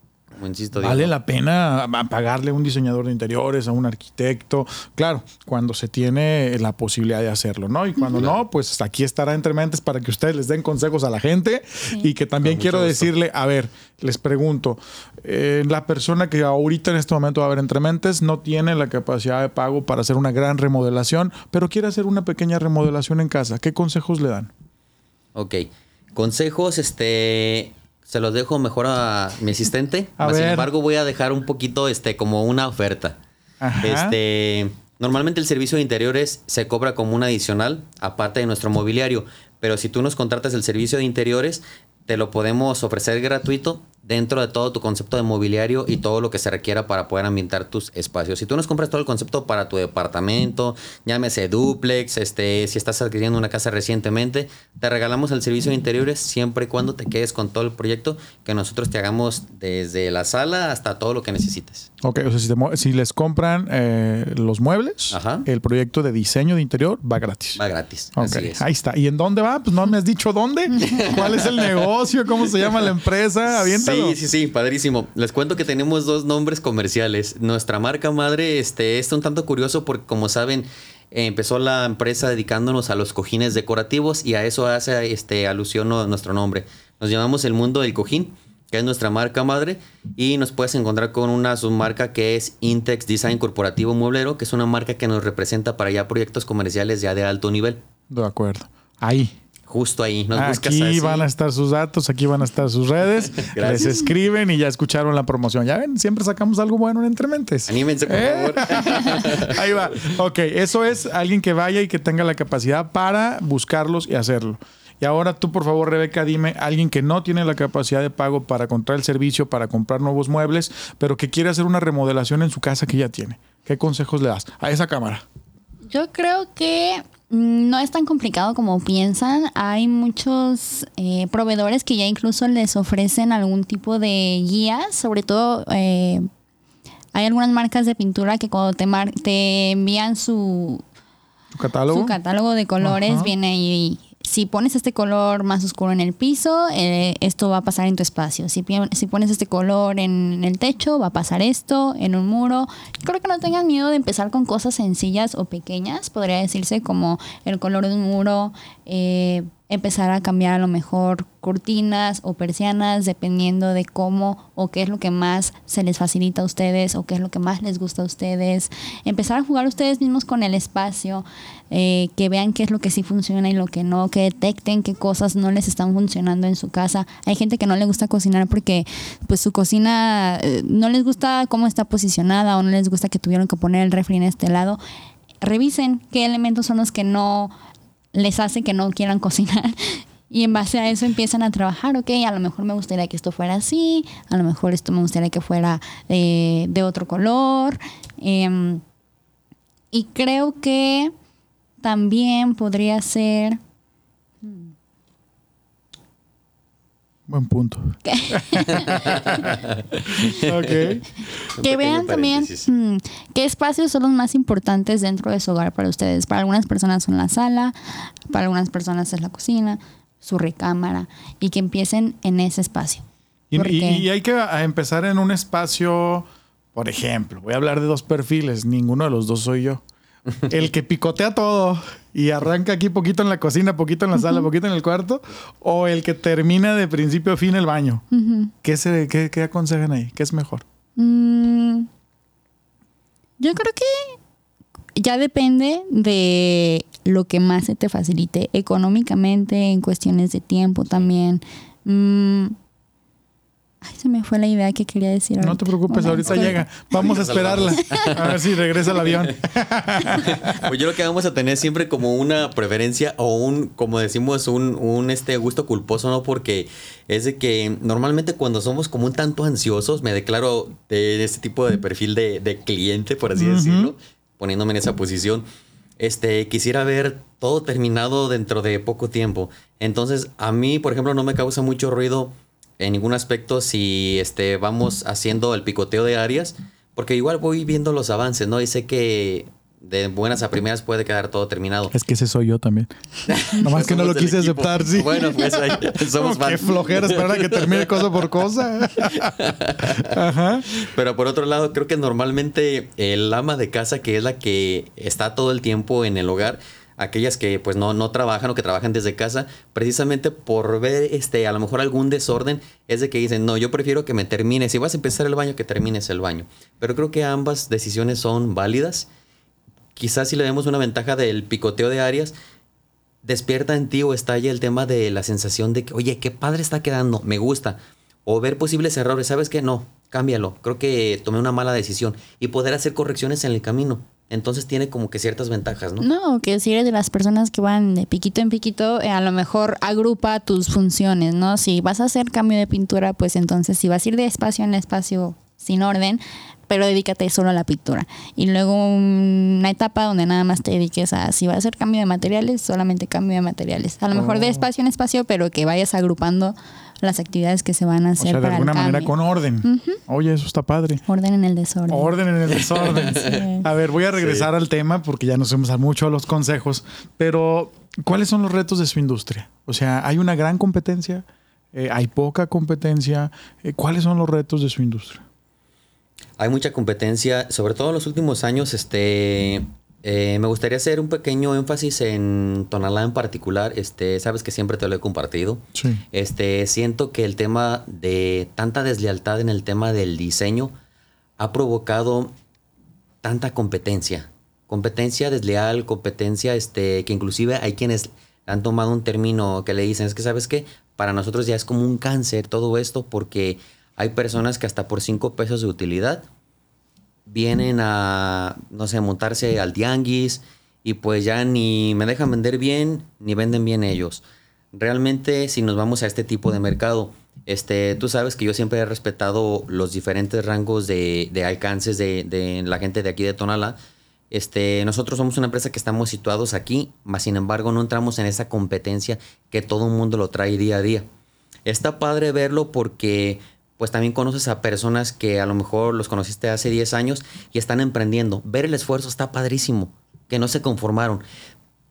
Vale la pena pagarle a un diseñador de interiores, a un arquitecto, claro, cuando se tiene la posibilidad de hacerlo, ¿no? Y cuando no, pues aquí estará Entre Mentes para que ustedes les den consejos a la gente y que también quiero decirle, a ver, les pregunto, eh, la persona que ahorita en este momento va a ver Entre Mentes no tiene la capacidad de pago para hacer una gran remodelación, pero quiere hacer una pequeña remodelación en casa, ¿qué consejos le dan? Ok. Consejos, este, se los dejo mejor a mi asistente. Sin embargo, voy a dejar un poquito este, como una oferta. Este, normalmente el servicio de interiores se cobra como un adicional, aparte de nuestro mobiliario. Pero si tú nos contratas el servicio de interiores, te lo podemos ofrecer gratuito dentro de todo tu concepto de mobiliario y todo lo que se requiera para poder ambientar tus espacios. Si tú nos compras todo el concepto para tu departamento, llámese duplex, este, si estás adquiriendo una casa recientemente, te regalamos el servicio de interiores siempre y cuando te quedes con todo el proyecto que nosotros te hagamos desde la sala hasta todo lo que necesites. Ok, o sea, si, les compran eh, los muebles, el proyecto de diseño de interior va gratis. Va gratis. Okay, ahí está. ¿Y en dónde va? Pues no me has dicho dónde. ¿Cuál es el negocio? ¿Cómo se llama la empresa? Aviéntalo. Sí, sí, sí, padrísimo. Les cuento que tenemos dos nombres comerciales. Nuestra marca madre este, es un tanto curioso porque, como saben, empezó la empresa dedicándonos a los cojines decorativos y a eso hace este, alusión nuestro nombre. Nos llamamos El Mundo del Cojín, que es nuestra marca madre, y nos puedes encontrar con una submarca que es Intex Design Corporativo Mueblero, que es una marca que nos representa para ya proyectos comerciales ya de alto nivel. De acuerdo. Ahí, Justo ahí. Nos aquí van a estar sus datos, aquí van a estar sus redes. les escriben y ya escucharon la promoción. Ya ven, siempre sacamos algo bueno en Entrementes. Anímense, por ¿Eh? favor. ahí va. Ok, eso es alguien que vaya y que tenga la capacidad para buscarlos y hacerlo. Y ahora tú, por favor, Rebeca, dime, alguien que no tiene la capacidad de pago para comprar el servicio, para comprar nuevos muebles, pero que quiere hacer una remodelación en su casa que ya tiene. ¿Qué consejos le das a esa cámara? Yo creo que no es tan complicado como piensan. Hay muchos eh, proveedores que ya incluso les ofrecen algún tipo de guías, sobre todo eh, hay algunas marcas de pintura que cuando te, te envían su, catálogo? su catálogo de colores, viene ahí si pones este color más oscuro en el piso, eh, esto va a pasar en tu espacio. Si, si, pones este color en el techo, va a pasar esto, en un muro. Creo que no tengan miedo de empezar con cosas sencillas o pequeñas, podría decirse como el color de un muro, eh, empezar a cambiar a lo mejor cortinas o persianas dependiendo de cómo o qué es lo que más se les facilita a ustedes o qué es lo que más les gusta a ustedes. Empezar a jugar ustedes mismos con el espacio, eh, que vean qué es lo que sí funciona y lo que no, que detecten qué cosas no les están funcionando en su casa. Hay gente que no le gusta cocinar porque pues su cocina eh, no les gusta cómo está posicionada o no les gusta que tuvieron que poner el refri en este lado. Revisen qué elementos son los que no les hace que no quieran cocinar. Y en base a eso empiezan a trabajar, ok, a lo mejor me gustaría que esto fuera así, a lo mejor esto me gustaría que fuera eh, de otro color. Em, y creo que también podría ser Buen punto. Que vean también mm, qué espacios son los más importantes dentro de su hogar para ustedes. Para algunas personas son la sala, para algunas personas es la cocina, su recámara, y que empiecen en ese espacio. Y, y hay que empezar en un espacio, por ejemplo, voy a hablar de dos perfiles, ninguno de los dos soy yo el que picotea todo y arranca aquí poquito en la cocina, poquito en la sala, poquito en el cuarto, o el que termina de principio a fin el baño. ¿Qué, se, qué, aconsejan ahí? ¿Qué es mejor? Mm, yo creo que ya depende de lo que más se te facilite económicamente, en cuestiones de tiempo también. Mm, Ay, se me fue la idea que quería decir. No te preocupes, ahorita llega. Vamos a esperarla. A ver si regresa el avión. pues yo creo que vamos a tener siempre como una preferencia o un, como decimos, un, un este gusto culposo, ¿no? Porque es de que normalmente cuando somos como un tanto ansiosos, me declaro de este tipo de perfil de, de cliente, por así decirlo, poniéndome en esa posición. Este, quisiera ver todo terminado dentro de poco tiempo. Entonces, a mí, por ejemplo, no me causa mucho ruido en ningún aspecto si este, vamos haciendo el picoteo de áreas, porque igual voy viendo los avances, ¿no? Y sé que de buenas a primeras puede quedar todo terminado. Es que ese soy yo también. Nomás que no lo quise aceptar, sí. Bueno, pues ahí somos Qué flojera esperar a que termine cosa por cosa. Ajá. Pero por otro lado, creo que normalmente el ama de casa, que es la que está todo el tiempo en el hogar, aquellas que pues no, no trabajan o que trabajan desde casa, precisamente por ver este, a lo mejor algún desorden, es de que dicen, no, yo prefiero que me termine, si vas a empezar el baño, que termines el baño. Pero creo que ambas decisiones son válidas. Quizás si le demos una ventaja del picoteo de áreas, despierta en ti o estalla el tema de la sensación de que, oye, qué padre está quedando, me gusta. O ver posibles errores, ¿sabes qué? No, cámbialo. Creo que tomé una mala decisión. Y poder hacer correcciones en el camino. Entonces tiene como que ciertas ventajas, ¿no? No, que si eres de las personas que van de piquito en piquito, eh, a lo mejor agrupa tus funciones, ¿no? Si vas a hacer cambio de pintura, pues entonces si vas a ir de espacio en espacio sin orden, pero dedícate solo a la pintura. Y luego una etapa donde nada más te dediques a, si vas a hacer cambio de materiales, solamente cambio de materiales. A lo mejor de oh. espacio en espacio, pero que vayas agrupando las actividades que se van a hacer. O sea, de alguna manera con orden. Oye, eso está padre. Orden en el desorden. Orden en el desorden. A ver, voy a regresar al tema porque ya nos hemos mucho a los consejos, pero ¿cuáles son los retos de su industria? O sea, ¿hay una gran competencia? Eh, ¿Hay poca competencia? Eh, ¿Cuáles son los retos de su industria? Hay mucha competencia, sobre todo en los últimos años, este, eh, me gustaría hacer un pequeño énfasis en Tonalá en particular. Este, sabes que siempre te lo he compartido. Sí. Este, siento que el tema de tanta deslealtad en el tema del diseño ha provocado tanta competencia. Competencia desleal, competencia este, que inclusive hay quienes han tomado un término que le dicen, es que sabes que para nosotros ya es como un cáncer todo esto porque hay personas que hasta por cinco pesos de utilidad vienen a, no sé, montarse al tianguis y pues ya ni me dejan vender bien ni venden bien ellos. Realmente si nos vamos a este tipo de mercado, este, tú sabes que yo siempre he respetado los diferentes rangos de, alcances de, la gente de aquí de Tonalá. Este, nosotros somos una empresa que estamos situados aquí, mas sin embargo no entramos en esa competencia que todo el mundo lo trae día a día. Está padre verlo porque pues también conoces a personas que a lo mejor los conociste hace 10 años y están emprendiendo. Ver el esfuerzo está padrísimo, que no se conformaron.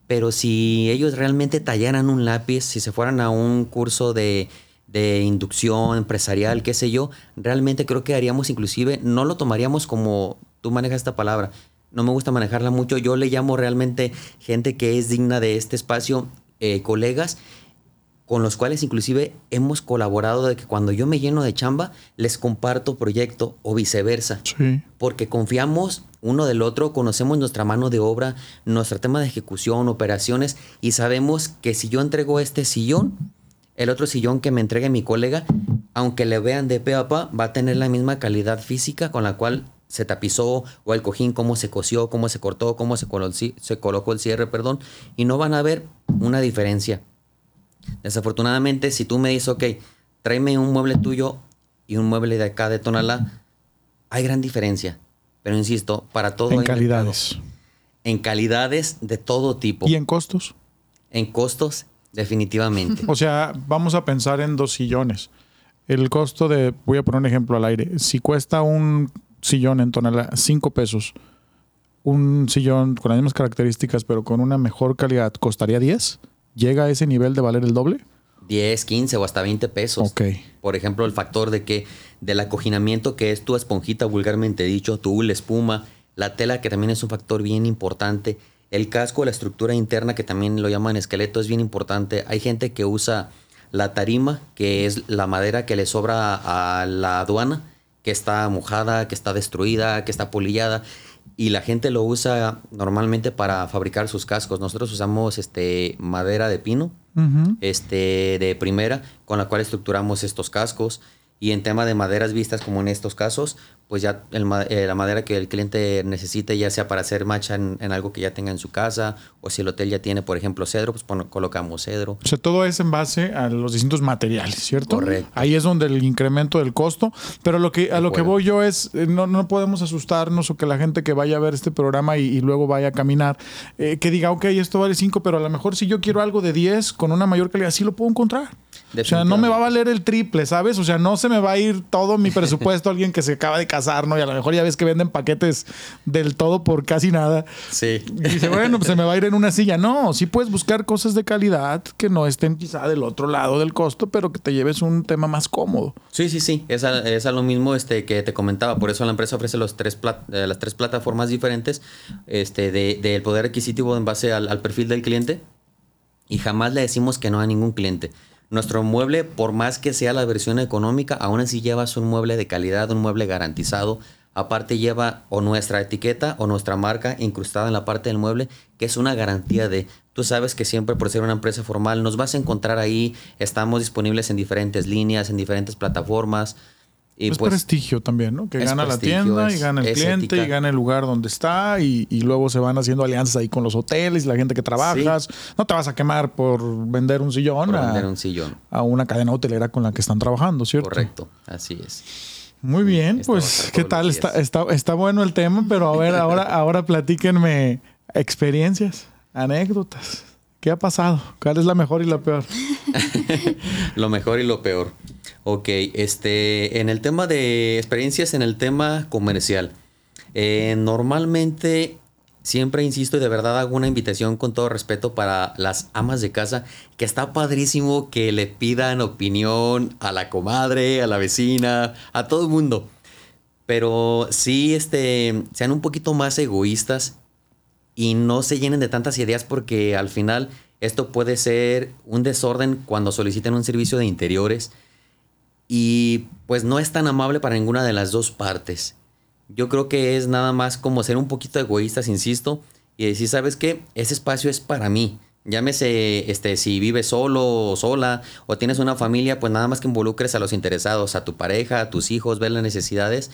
Pero si ellos realmente tallaran un lápiz, si se fueran a un curso de, de inducción empresarial, qué sé yo, realmente creo que haríamos inclusive, no lo tomaríamos como tú manejas esta palabra, no me gusta manejarla mucho, yo le llamo realmente gente que es digna de este espacio, eh, colegas, con los cuales inclusive hemos colaborado de que cuando yo me lleno de chamba, les comparto proyecto o viceversa. Sí. Porque confiamos uno del otro, conocemos nuestra mano de obra, nuestro tema de ejecución, operaciones, y sabemos que si yo entrego este sillón, el otro sillón que me entregue mi colega, aunque le vean de pe a pa, va a tener la misma calidad física con la cual se tapizó o el cojín, cómo se cosió, cómo se cortó, cómo se, se colocó el cierre, perdón, y no van a ver una diferencia. Desafortunadamente, si tú me dices, ok, tráeme un mueble tuyo y un mueble de acá de Tonalá, hay gran diferencia. Pero insisto, para todo. En calidades. En calidades de todo tipo. ¿Y en costos? En costos, definitivamente. o sea, vamos a pensar en dos sillones. El costo de, voy a poner un ejemplo al aire, si cuesta un sillón en Tonalá 5 pesos, un sillón con las mismas características pero con una mejor calidad, ¿costaría 10? Llega a ese nivel de valer el doble? 10, 15 o hasta 20 pesos. Ok. Por ejemplo, el factor de que del acoginamiento que es tu esponjita vulgarmente dicho, tu la espuma, la tela que también es un factor bien importante, el casco, la estructura interna que también lo llaman esqueleto es bien importante. Hay gente que usa la tarima, que es la madera que le sobra a la aduana, que está mojada, que está destruida, que está polillada y la gente lo usa normalmente para fabricar sus cascos. Nosotros usamos este madera de pino, este de primera, con la cual estructuramos estos cascos. Y en tema de maderas vistas, como en estos casos, pues ya eh, la madera que el cliente necesite, ya sea para hacer macha en, algo que ya tenga en su casa, o si el hotel ya tiene, por ejemplo, cedro, pues colocamos cedro. O sea, todo es en base a los distintos materiales, ¿cierto? Correcto. Ahí es donde el incremento del costo. Pero lo que, a lo que voy yo es, eh, no, no podemos asustarnos o que la gente que vaya a ver este programa y, luego vaya a caminar, eh, que diga, ok, esto vale 5, pero a lo mejor si yo quiero algo de 10 con una mayor calidad, sí lo puedo encontrar. O sea, no me va a valer el triple, ¿sabes? O sea, no se me va a ir todo mi presupuesto a alguien que se acaba de casar, ¿no? Y a lo mejor ya ves que venden paquetes del todo por casi nada. Sí. Y dice, bueno, pues se me va a ir en una silla. No, sí puedes buscar cosas de calidad que no estén quizá del otro lado del costo, pero que te lleves un tema más cómodo. Sí, sí, sí. Es a, lo mismo este, que te comentaba. Por eso la empresa ofrece los tres eh, las tres plataformas diferentes este, del de, poder adquisitivo en base al, al perfil del cliente. Y jamás le decimos que no a ningún cliente. Nuestro mueble, por más que sea la versión económica, aún así llevas un mueble de calidad, un mueble garantizado. Aparte lleva o nuestra etiqueta o nuestra marca incrustada en la parte del mueble, que es una garantía de, tú sabes que siempre por ser una empresa formal nos vas a encontrar ahí, estamos disponibles en diferentes líneas, en diferentes plataformas. Y es pues, prestigio también, ¿no? Que gana la tienda y gana el cliente y gana el lugar donde está y, luego se van haciendo alianzas ahí con los hoteles y la gente que trabajas. No te vas a quemar por vender un sillón, a, vender un sillón a una cadena hotelera con la que están trabajando, ¿cierto? Correcto, así es. Muy bien, pues, ¿qué tal? Está, está, está, bueno el tema, pero a ver, ahora, ahora platíquenme experiencias, anécdotas. ¿Qué ha pasado? ¿Cuál es la mejor y la peor? lo mejor y lo peor. Ok, este, en el tema de experiencias, en el tema comercial, eh, normalmente siempre insisto y de verdad hago una invitación con todo respeto para las amas de casa, que está padrísimo que le pidan opinión a la comadre, a la vecina, a todo el mundo. Pero sí, este, sean un poquito más egoístas y no se llenen de tantas ideas porque al final esto puede ser un desorden cuando soliciten un servicio de interiores y pues no es tan amable para ninguna de las dos partes. Yo creo que es nada más como ser un poquito egoístas, insisto, y decir, ¿sabes qué? Ese espacio es para mí. Llámese este, si vives solo o sola o tienes una familia, pues nada más que involucres a los interesados, a tu pareja, a tus hijos, ver las necesidades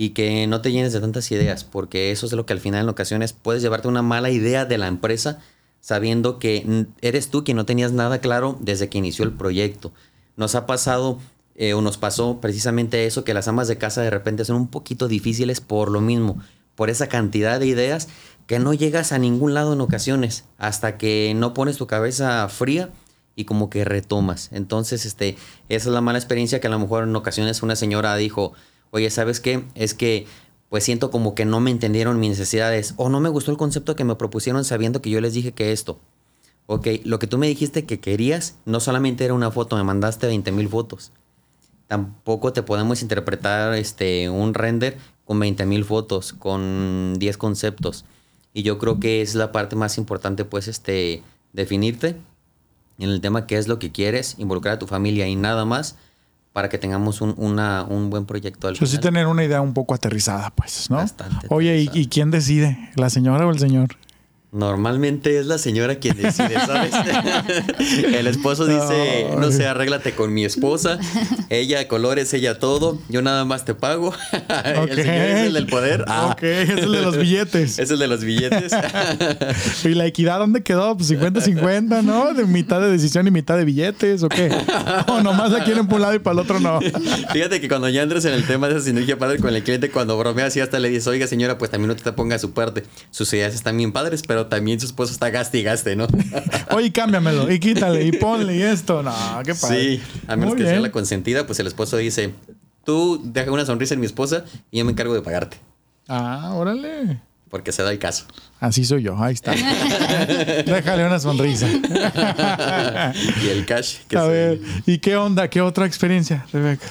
y que no te llenes de tantas ideas, porque eso es lo que al final en ocasiones puedes llevarte una mala idea de la empresa sabiendo que eres tú quien no tenías nada claro desde que inició el proyecto. Nos ha pasado eh, o nos pasó precisamente eso, que las amas de casa de repente son un poquito difíciles por lo mismo, por esa cantidad de ideas que no llegas a ningún lado en ocasiones, hasta que no pones tu cabeza fría y como que retomas. Entonces, este, esa es la mala experiencia que a lo mejor en ocasiones una señora dijo, oye, ¿sabes qué? Es que pues siento como que no me entendieron mis necesidades o no me gustó el concepto que me propusieron sabiendo que yo les dije que esto. Ok, lo que tú me dijiste que querías no solamente era una foto, me mandaste 20 mil fotos tampoco te podemos interpretar este, un render con 20.000 fotos, con 10 conceptos. Y yo creo que es la parte más importante, pues, este, definirte en el tema qué es lo que quieres, involucrar a tu familia y nada más para que tengamos un, una, un buen proyecto. Al sí tener una idea un poco aterrizada, pues, ¿no? Oye, ¿y, ¿y quién decide? ¿La señora o el señor? Normalmente es la señora quien decide, ¿sabes? el esposo dice, no sé, arréglate con mi esposa, ella colores, ella todo, yo nada más te pago. el señor es el del poder. Ah. Ok, es el de los billetes. es el de los billetes. ¿Y la equidad dónde quedó? Pues 50-50, ¿no? De mitad de decisión y mitad de billetes, ¿o qué? O nomás la quieren un lado y para el otro no. Fíjate que cuando ya entres en el tema de esa sinergia padre con el cliente, cuando bromea así hasta le dices, oiga señora, pues también no te ponga su parte. Sus ideas están bien padres, pero también su esposo está gaste ¿no? Oye, cámbiamelo y quítale y ponle y esto. No, qué padre. Sí, a menos que sea la consentida, pues el esposo dice, tú deja una sonrisa en mi esposa y yo me encargo de pagarte. Ah, órale. Porque se da el caso. Así soy yo, ahí está. Déjale una sonrisa. y el cash. a ver, ¿y qué onda? ¿Qué otra experiencia, Rebeca?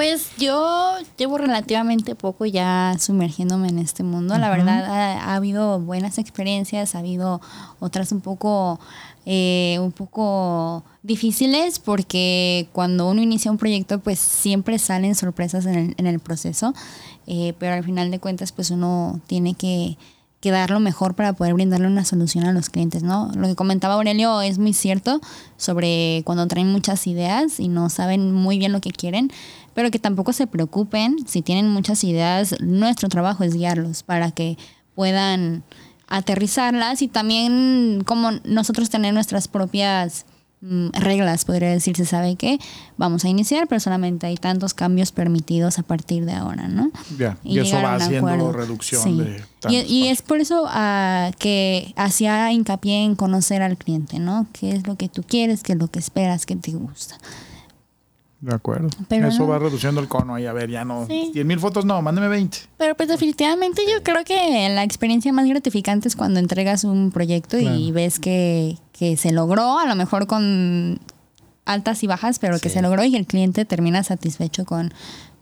Pues yo llevo relativamente poco ya sumergiéndome en este mundo. La verdad ha, habido buenas experiencias, ha habido otras un poco, eh, un poco difíciles porque cuando uno inicia un proyecto pues siempre salen sorpresas en el, en el proceso, eh, pero al final de cuentas pues uno tiene que que dar lo mejor para poder brindarle una solución a los clientes, ¿no? Lo que comentaba Aurelio es muy cierto sobre cuando traen muchas ideas y no saben muy bien lo que quieren, pero que tampoco se preocupen si tienen muchas ideas, nuestro trabajo es guiarlos para que puedan aterrizarlas y también como nosotros tener nuestras propias Mm, reglas, podría decirse, sabe que vamos a iniciar, pero solamente hay tantos cambios permitidos a partir de ahora, ¿no? y, eso va haciendo reducción de... Y, y, es por eso uh, que hacía hincapié en conocer al cliente, ¿no? ¿Qué es lo que tú quieres, qué es lo que esperas, qué te gusta? De acuerdo. Eso va reduciendo el cono ahí. A ver, ya no. 10 mil fotos, no, mándeme 20. Pero pues definitivamente yo creo que la experiencia más gratificante es cuando entregas un proyecto y ves que, se logró, a lo mejor con altas y bajas, pero que se logró y el cliente termina satisfecho con,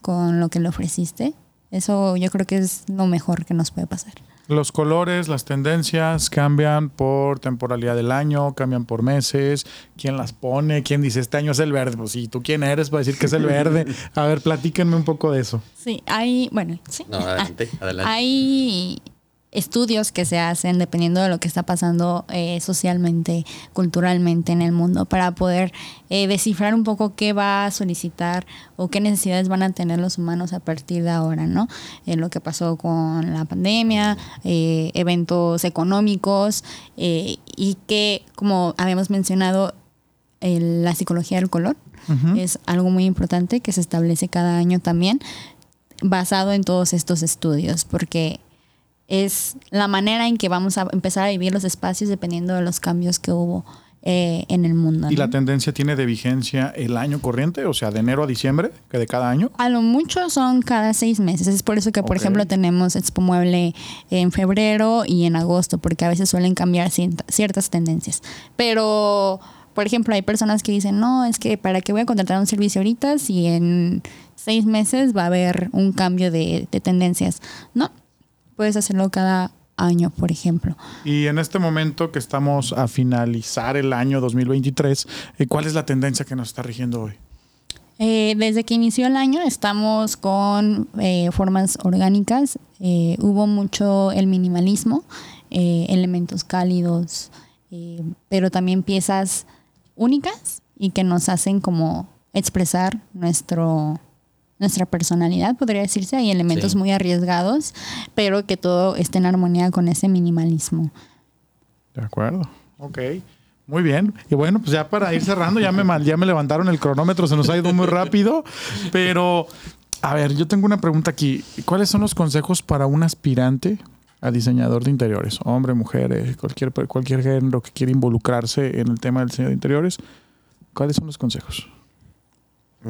con lo que le ofreciste. Eso yo creo que es lo mejor que nos puede pasar. Los colores, las tendencias cambian por temporalidad del año, cambian por meses. ¿Quién las pone? ¿Quién dice este año es el verde? Pues si tú quién eres para decir que es el verde. A ver, platíquenme un poco de eso. Sí, hay, bueno, sí. No, adelante, adelante. Hay estudios que se hacen dependiendo de lo que está pasando eh, socialmente, culturalmente en el mundo, para poder eh, descifrar un poco qué va a solicitar o qué necesidades van a tener los humanos a partir de ahora, ¿no? Eh, lo que pasó con la pandemia, eventos económicos y que, como habíamos mencionado, la psicología del color es algo muy importante que se establece cada año también basado en todos estos estudios, porque es la manera en que vamos a empezar a vivir los espacios dependiendo de los cambios que hubo eh, en el mundo. ¿Y la tendencia tiene de vigencia el año corriente, o sea, de enero a diciembre, que de cada año? A lo mucho son cada seis meses. Es por eso que, por ejemplo, tenemos Expo Mueble en febrero y en agosto, porque a veces suelen cambiar ciertas tendencias. Pero, por ejemplo, hay personas que dicen, no, es que para qué voy a contratar un servicio ahorita si en seis meses va a haber un cambio de, de tendencias. No, puedes hacerlo cada año, por ejemplo. Y en este momento que estamos a finalizar el año 2023, eh, ¿cuál es la tendencia que nos está rigiendo hoy? Eh, desde que inició el año estamos con eh, formas orgánicas. hubo mucho el minimalismo, elementos cálidos, pero también piezas únicas y que nos hacen como expresar nuestro, nuestra personalidad, podría decirse. Hay elementos muy arriesgados, pero que todo esté en armonía con ese minimalismo. De acuerdo. Ok. Muy bien. Y bueno, pues ya para ir cerrando, ya me, ya me levantaron el cronómetro, se nos ha ido muy rápido. Pero, a ver, yo tengo una pregunta aquí. ¿Cuáles son los consejos para un aspirante a diseñador de interiores? Hombre, mujer, eh, cualquier, cualquier género que quiera involucrarse en el tema del diseño de interiores. ¿Cuáles son los consejos?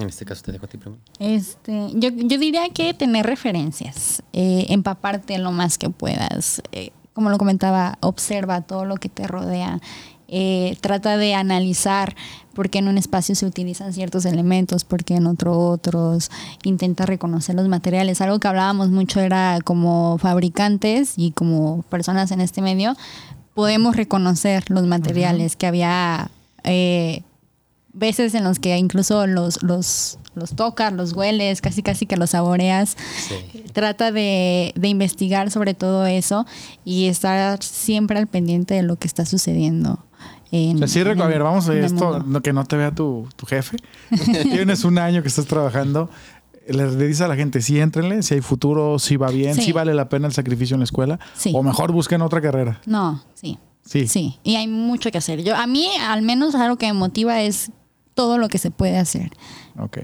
En este caso te dejo a ti primero. Este, yo, yo diría que tener referencias, eh, empaparte lo más que puedas. Eh, como lo comentaba, observa todo lo que te rodea. Eh, trata de analizar por qué en un espacio se utilizan ciertos elementos, por qué en otro otros. Intenta reconocer los materiales. Algo que hablábamos mucho era como fabricantes y como personas en este medio, podemos reconocer los materiales que había eh, veces en los que incluso los, los, los tocas, los hueles, casi casi que los saboreas. Trata de, investigar sobre todo eso y estar siempre al pendiente de lo que está sucediendo. En, sí, a ver, vamos a ver esto, que no te vea tu, jefe. Tienes un año que estás trabajando. Le, dices a la gente, sí, entrenle, si hay futuro, si va bien, si vale la pena el sacrificio en la escuela. O mejor busquen otra carrera. No, sí. Sí. Sí, y hay mucho que hacer. Yo, a mí, al menos, algo que me motiva es todo lo que se puede hacer. Ok.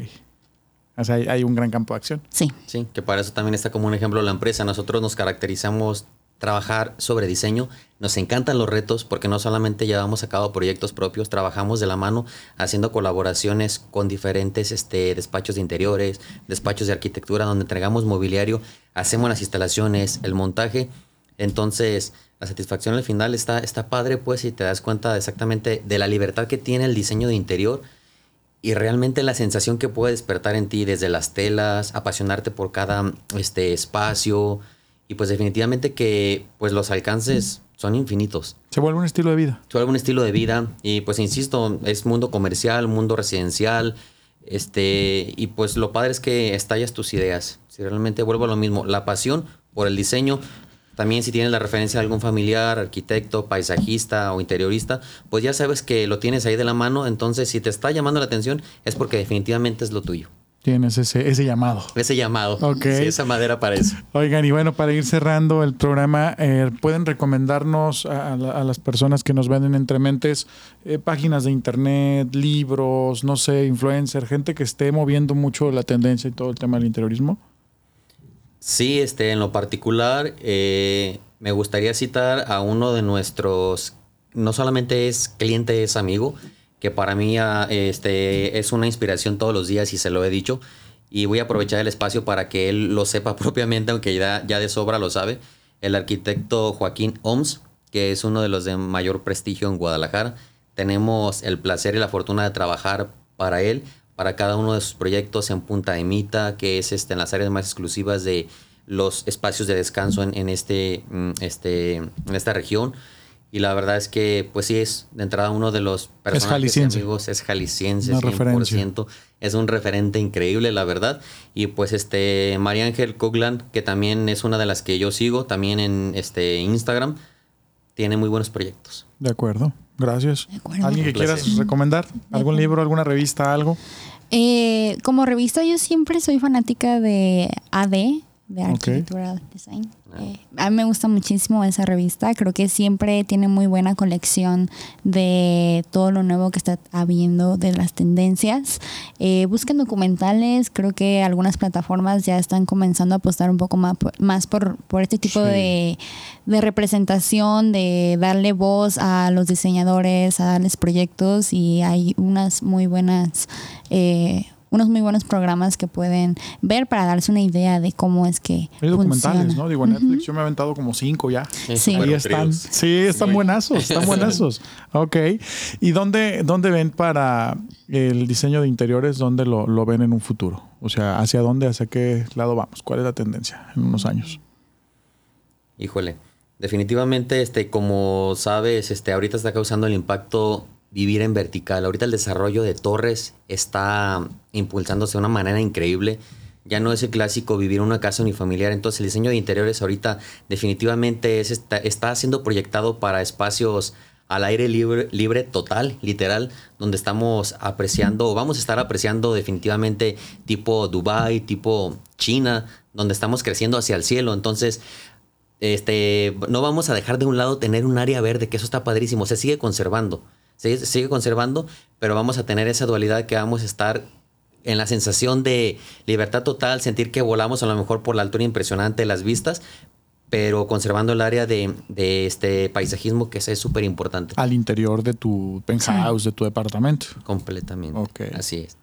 O sea, hay, un gran campo de acción. Sí. Sí, que para eso también está como un ejemplo la empresa. Nosotros nos caracterizamos trabajar sobre diseño. Nos encantan los retos porque no solamente llevamos a cabo proyectos propios, trabajamos de la mano haciendo colaboraciones con diferentes este, despachos de interiores, despachos de arquitectura, donde entregamos mobiliario, hacemos las instalaciones, el montaje. Entonces, la satisfacción al final está, está padre, pues, y te das cuenta exactamente de la libertad que tiene el diseño de interior y realmente la sensación que puede despertar en ti desde las telas, apasionarte por cada este espacio y pues definitivamente que pues los alcances son infinitos. Se vuelve un estilo de vida. Se vuelve un estilo de vida y pues insisto, es mundo comercial, mundo residencial, este y pues lo padre es que estallas tus ideas. Si realmente vuelvo a lo mismo, la pasión por el diseño también si tienes la referencia de algún familiar, arquitecto, paisajista o interiorista, pues ya sabes que lo tienes ahí de la mano, entonces si te está llamando la atención es porque definitivamente es lo tuyo. Tienes ese, ese llamado. Ese llamado. Ok. Sí, esa madera para eso. Oigan, y bueno, para ir cerrando el programa, eh, ¿pueden recomendarnos a, a la- a las personas que nos ven entre mentes eh, páginas de internet, libros, no sé, influencer, gente que esté moviendo mucho la tendencia y todo el tema del interiorismo? Sí, este, en lo particular, eh, me gustaría citar a uno de nuestros, no solamente es cliente, es amigo, que para mí ah, este, es una inspiración todos los días y se lo he dicho. Y voy a aprovechar el espacio para que él lo sepa propiamente, aunque ya, ya de sobra lo sabe. El arquitecto Joaquín Oms, que es uno de los de mayor prestigio en Guadalajara. Tenemos el placer y la fortuna de trabajar para él, para cada uno de sus proyectos en Punta de Mita, que es este, en las áreas más exclusivas de los espacios de descanso en, en este, mm, este, en esta región. Y la verdad es que, pues sí, es de entrada uno de los personajes jalisciense. amigos, es jalisciense, Una 100%. referencia. Es un referente increíble, la verdad. Y pues este, María Ángel Coglan, que también es una de las que yo sigo, también en este Instagram, tiene muy buenos proyectos. De acuerdo, gracias. ¿Alguien que quieras recomendar? ¿Algún libro, alguna revista, algo? Eh, como revista yo siempre soy fanática de AD, de. Architectural Design. Eh, a mí me gusta muchísimo esa revista. Creo que siempre tiene muy buena colección de todo lo nuevo que está habiendo, de las tendencias. Eh, busquen documentales. Creo que algunas plataformas ya están comenzando a apostar un poco más por, más por, por este tipo Sí. de, de representación, de darle voz a los diseñadores, a darles proyectos y hay unas muy buenas, eh, unos muy buenos programas que pueden ver para darse una idea de cómo es que Hay documentales, funciona. ¿no? Digo, en Netflix yo me he aventado como cinco ya. Sí. Ahí están. Sí, están Muy- buenazos, están buenazos. Ok. ¿Y dónde, dónde ven para el diseño de interiores? ¿Dónde lo, lo ven en un futuro? O sea, ¿hacia dónde, hacia qué lado vamos? ¿Cuál es la tendencia en unos años? Híjole, definitivamente, este, como sabes, este, ahorita está causando el impacto vivir en vertical. Ahorita el desarrollo de torres está impulsándose de una manera increíble. Ya no es el clásico vivir en una casa unifamiliar. Entonces el diseño de interiores ahorita definitivamente es, está, está siendo proyectado para espacios al aire libre, libre total, literal, donde estamos apreciando, o vamos a estar apreciando definitivamente tipo Dubai, tipo China, donde estamos creciendo hacia el cielo. Entonces, este, no vamos a dejar de un lado tener un área verde, que eso está padrísimo, se sigue conservando, se sigue conservando, pero vamos a tener esa dualidad que vamos a estar en la sensación de libertad total, sentir que volamos a lo mejor por la altura impresionante de las vistas, pero conservando el área de, de este paisajismo que es súper importante. Al interior de tu penthouse, de tu departamento. Completamente. Así es.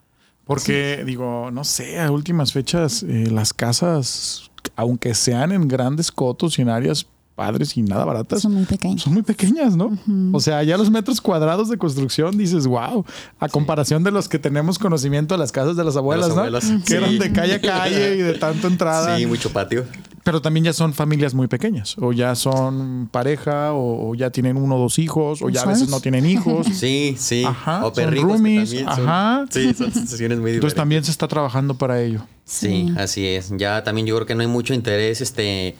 Porque, digo, no sé, a últimas fechas, eh, las casas, aunque sean en grandes cotos y en áreas padres y nada baratas, Son muy pequeños. son muy pequeñas, ¿no? O sea, ya los metros cuadrados de construcción dices, wow, a comparación de los que tenemos conocimiento de las casas de las abuelas, las ¿no? abuelas, Que sí. eran de calle a calle y de tanta entrada. Sí, mucho patio. Pero también ya son familias muy pequeñas, o ya son pareja, o, o ya tienen uno o dos hijos, o ya a veces no tienen hijos. Sí, sí. Ajá, o son perrijos que roomies, también son- ajá. Sí, son situaciones muy Entonces diferentes. también se está trabajando para ello. Sí, así es. Ya también yo creo que no hay mucho interés, este,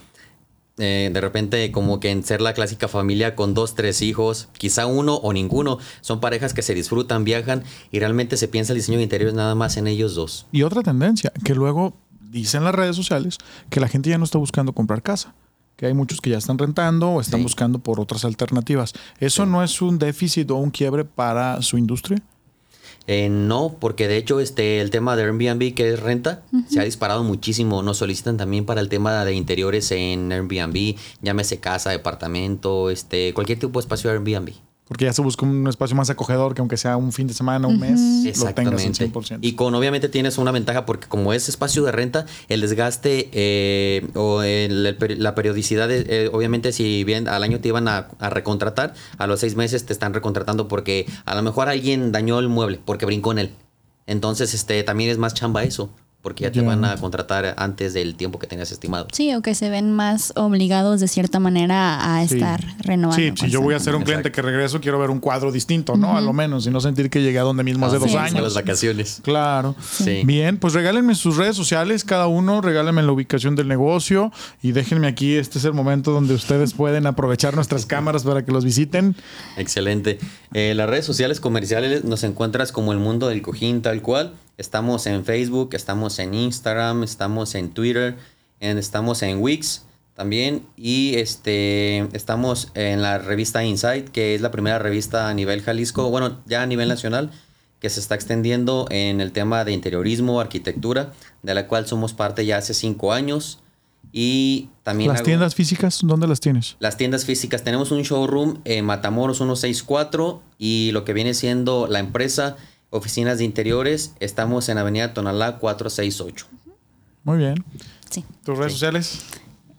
eh, de repente como que en ser la clásica familia con dos, tres hijos, quizá uno o ninguno. Son parejas que se disfrutan, viajan y realmente se piensa el diseño de interiores nada más en ellos dos. Y otra tendencia, que luego dicen las redes sociales que la gente ya no está buscando comprar casa, que hay muchos que ya están rentando o están Sí. buscando por otras alternativas. ¿Eso no es un déficit o un quiebre para su industria? Eh, no, porque de hecho este el tema de Airbnb que es renta se ha disparado muchísimo. Nos solicitan también para el tema de interiores en Airbnb, llámese casa, departamento, este cualquier tipo de espacio de Airbnb. Porque ya se busca un espacio más acogedor que aunque sea un fin de semana, un mes, lo tengas al Exactamente. 100%. Y con obviamente tienes una ventaja porque como es espacio de renta, el desgaste eh, o el- la periodicidad, de- eh, obviamente si bien al año te iban a, a recontratar, a los seis meses te están recontratando porque a lo mejor alguien dañó el mueble porque brincó en él. Entonces, este, también es más chamba eso porque ya te van a contratar antes del tiempo que tengas estimado. Sí, o que se ven más obligados de cierta manera a estar renovando. Sí, si yo voy a ser un cliente que regreso, quiero ver un cuadro distinto, ¿no? A lo menos, y no sentir que llegué a donde mismo hace dos años. A las vacaciones. Claro. Bien, pues regálenme sus redes sociales, cada uno, regálenme la ubicación del negocio y déjenme aquí, este es el momento donde ustedes pueden aprovechar nuestras cámaras para que los visiten. Excelente. Eh, las redes sociales comerciales nos encuentras como el mundo del cojín tal cual. Estamos en Facebook, estamos en Instagram, estamos en Twitter, estamos en Wix también y este estamos en la revista Insight, que es la primera revista a nivel Jalisco, bueno, ya a nivel nacional, que se está extendiendo en el tema de interiorismo, arquitectura, de la cual somos parte ya hace cinco años. Y también... ¿Las tiendas físicas? ¿Dónde las tienes? Las tiendas físicas. Tenemos un showroom en Matamoros 164 y lo que viene siendo la empresa oficinas de interiores, estamos en Avenida Tonalá 468. Muy bien. Sí. ¿Tus redes sociales?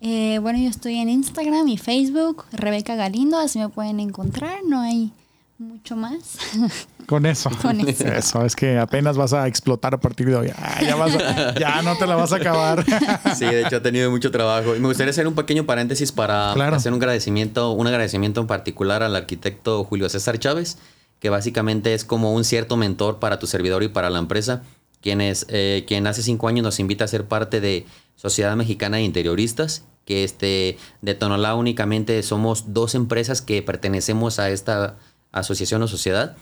Eh, bueno, yo estoy en Instagram y Facebook, Rebeca Galindo, así me pueden encontrar, no hay mucho más. Con eso. Con eso. Eso, es que apenas vas a explotar a partir de hoy. Ah, ya, ya, no te la vas a acabar. Sí, de hecho ha tenido mucho trabajo. Y me gustaría hacer un pequeño paréntesis para hacer un agradecimiento, un agradecimiento en particular al arquitecto Julio César Chávez, que básicamente es como un cierto mentor para tu servidor y para la empresa, quien, eh, quien hace cinco años nos invita a ser parte de Sociedad Mexicana de Interioristas, que este, de Tonalá únicamente somos dos empresas que pertenecemos a esta asociación o sociedad,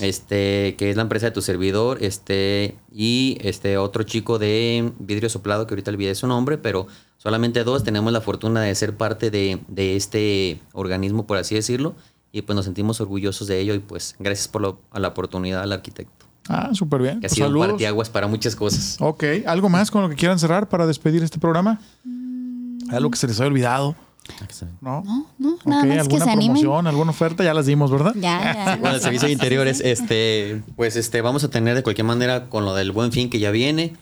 este, que es la empresa de tu servidor, este, y este otro chico de vidrio soplado, que ahorita olvidé su nombre, pero solamente dos tenemos la fortuna de ser parte de, de este organismo, por así decirlo, y pues nos sentimos orgullosos de ello y pues gracias por la oportunidad al arquitecto. Ah, súper bien. Que ha pues sido un parteaguas para muchas cosas. Ok, ¿algo más con lo que quieran cerrar para despedir este programa? Mm. ¿Algo que se les haya olvidado? ¿No? No, no, nada más ¿Alguna que se promoción, alguna oferta? Ya las dimos, ¿verdad? Ya, ya. Bueno, el servicio de interiores, este, pues este, vamos a tener de cualquier manera con lo del buen fin que ya viene.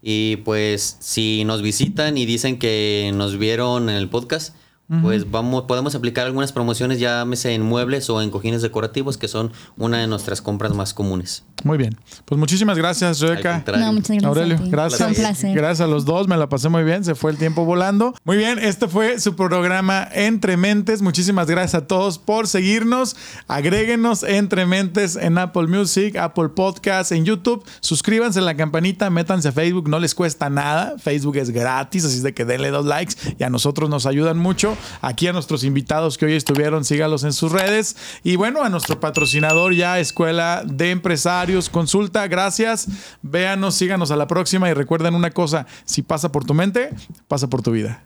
Y pues si nos visitan y dicen que nos vieron en el podcast, pues vamos, podemos aplicar algunas promociones, ya llámese en muebles o en cojines decorativos, que son una de nuestras compras más comunes. Muy bien. Pues muchísimas gracias, Rebeca. No, muchas gracias. Aurelio, gracias. Gracias a los dos, me la pasé muy bien, se fue el tiempo volando. Muy bien, este fue su programa Entre Mentes. Muchísimas gracias a todos por seguirnos. Agréguenos Entre Mentes en Apple Music, Apple Podcast, en YouTube. Suscríbanse a la campanita, métanse a Facebook, no les cuesta nada. Facebook es gratis, así de que denle dos likes y a nosotros nos ayudan mucho aquí a nuestros invitados que hoy estuvieron, sígalos en sus redes. Y bueno, a nuestro patrocinador ya, Escuela de Empresarios, consulta, gracias. Véanos, síganos a la próxima y recuerden una cosa, si pasa por tu mente, pasa por tu vida.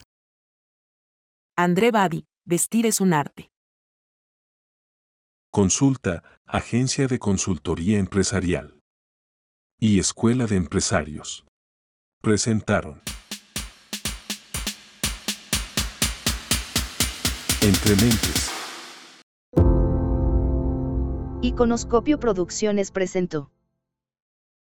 André Badi, vestir es un arte. Consulta, Agencia de Consultoría Empresarial. Y Escuela de Empresarios. Presentaron. Entre mentes. Iconoscopio Producciones presentó.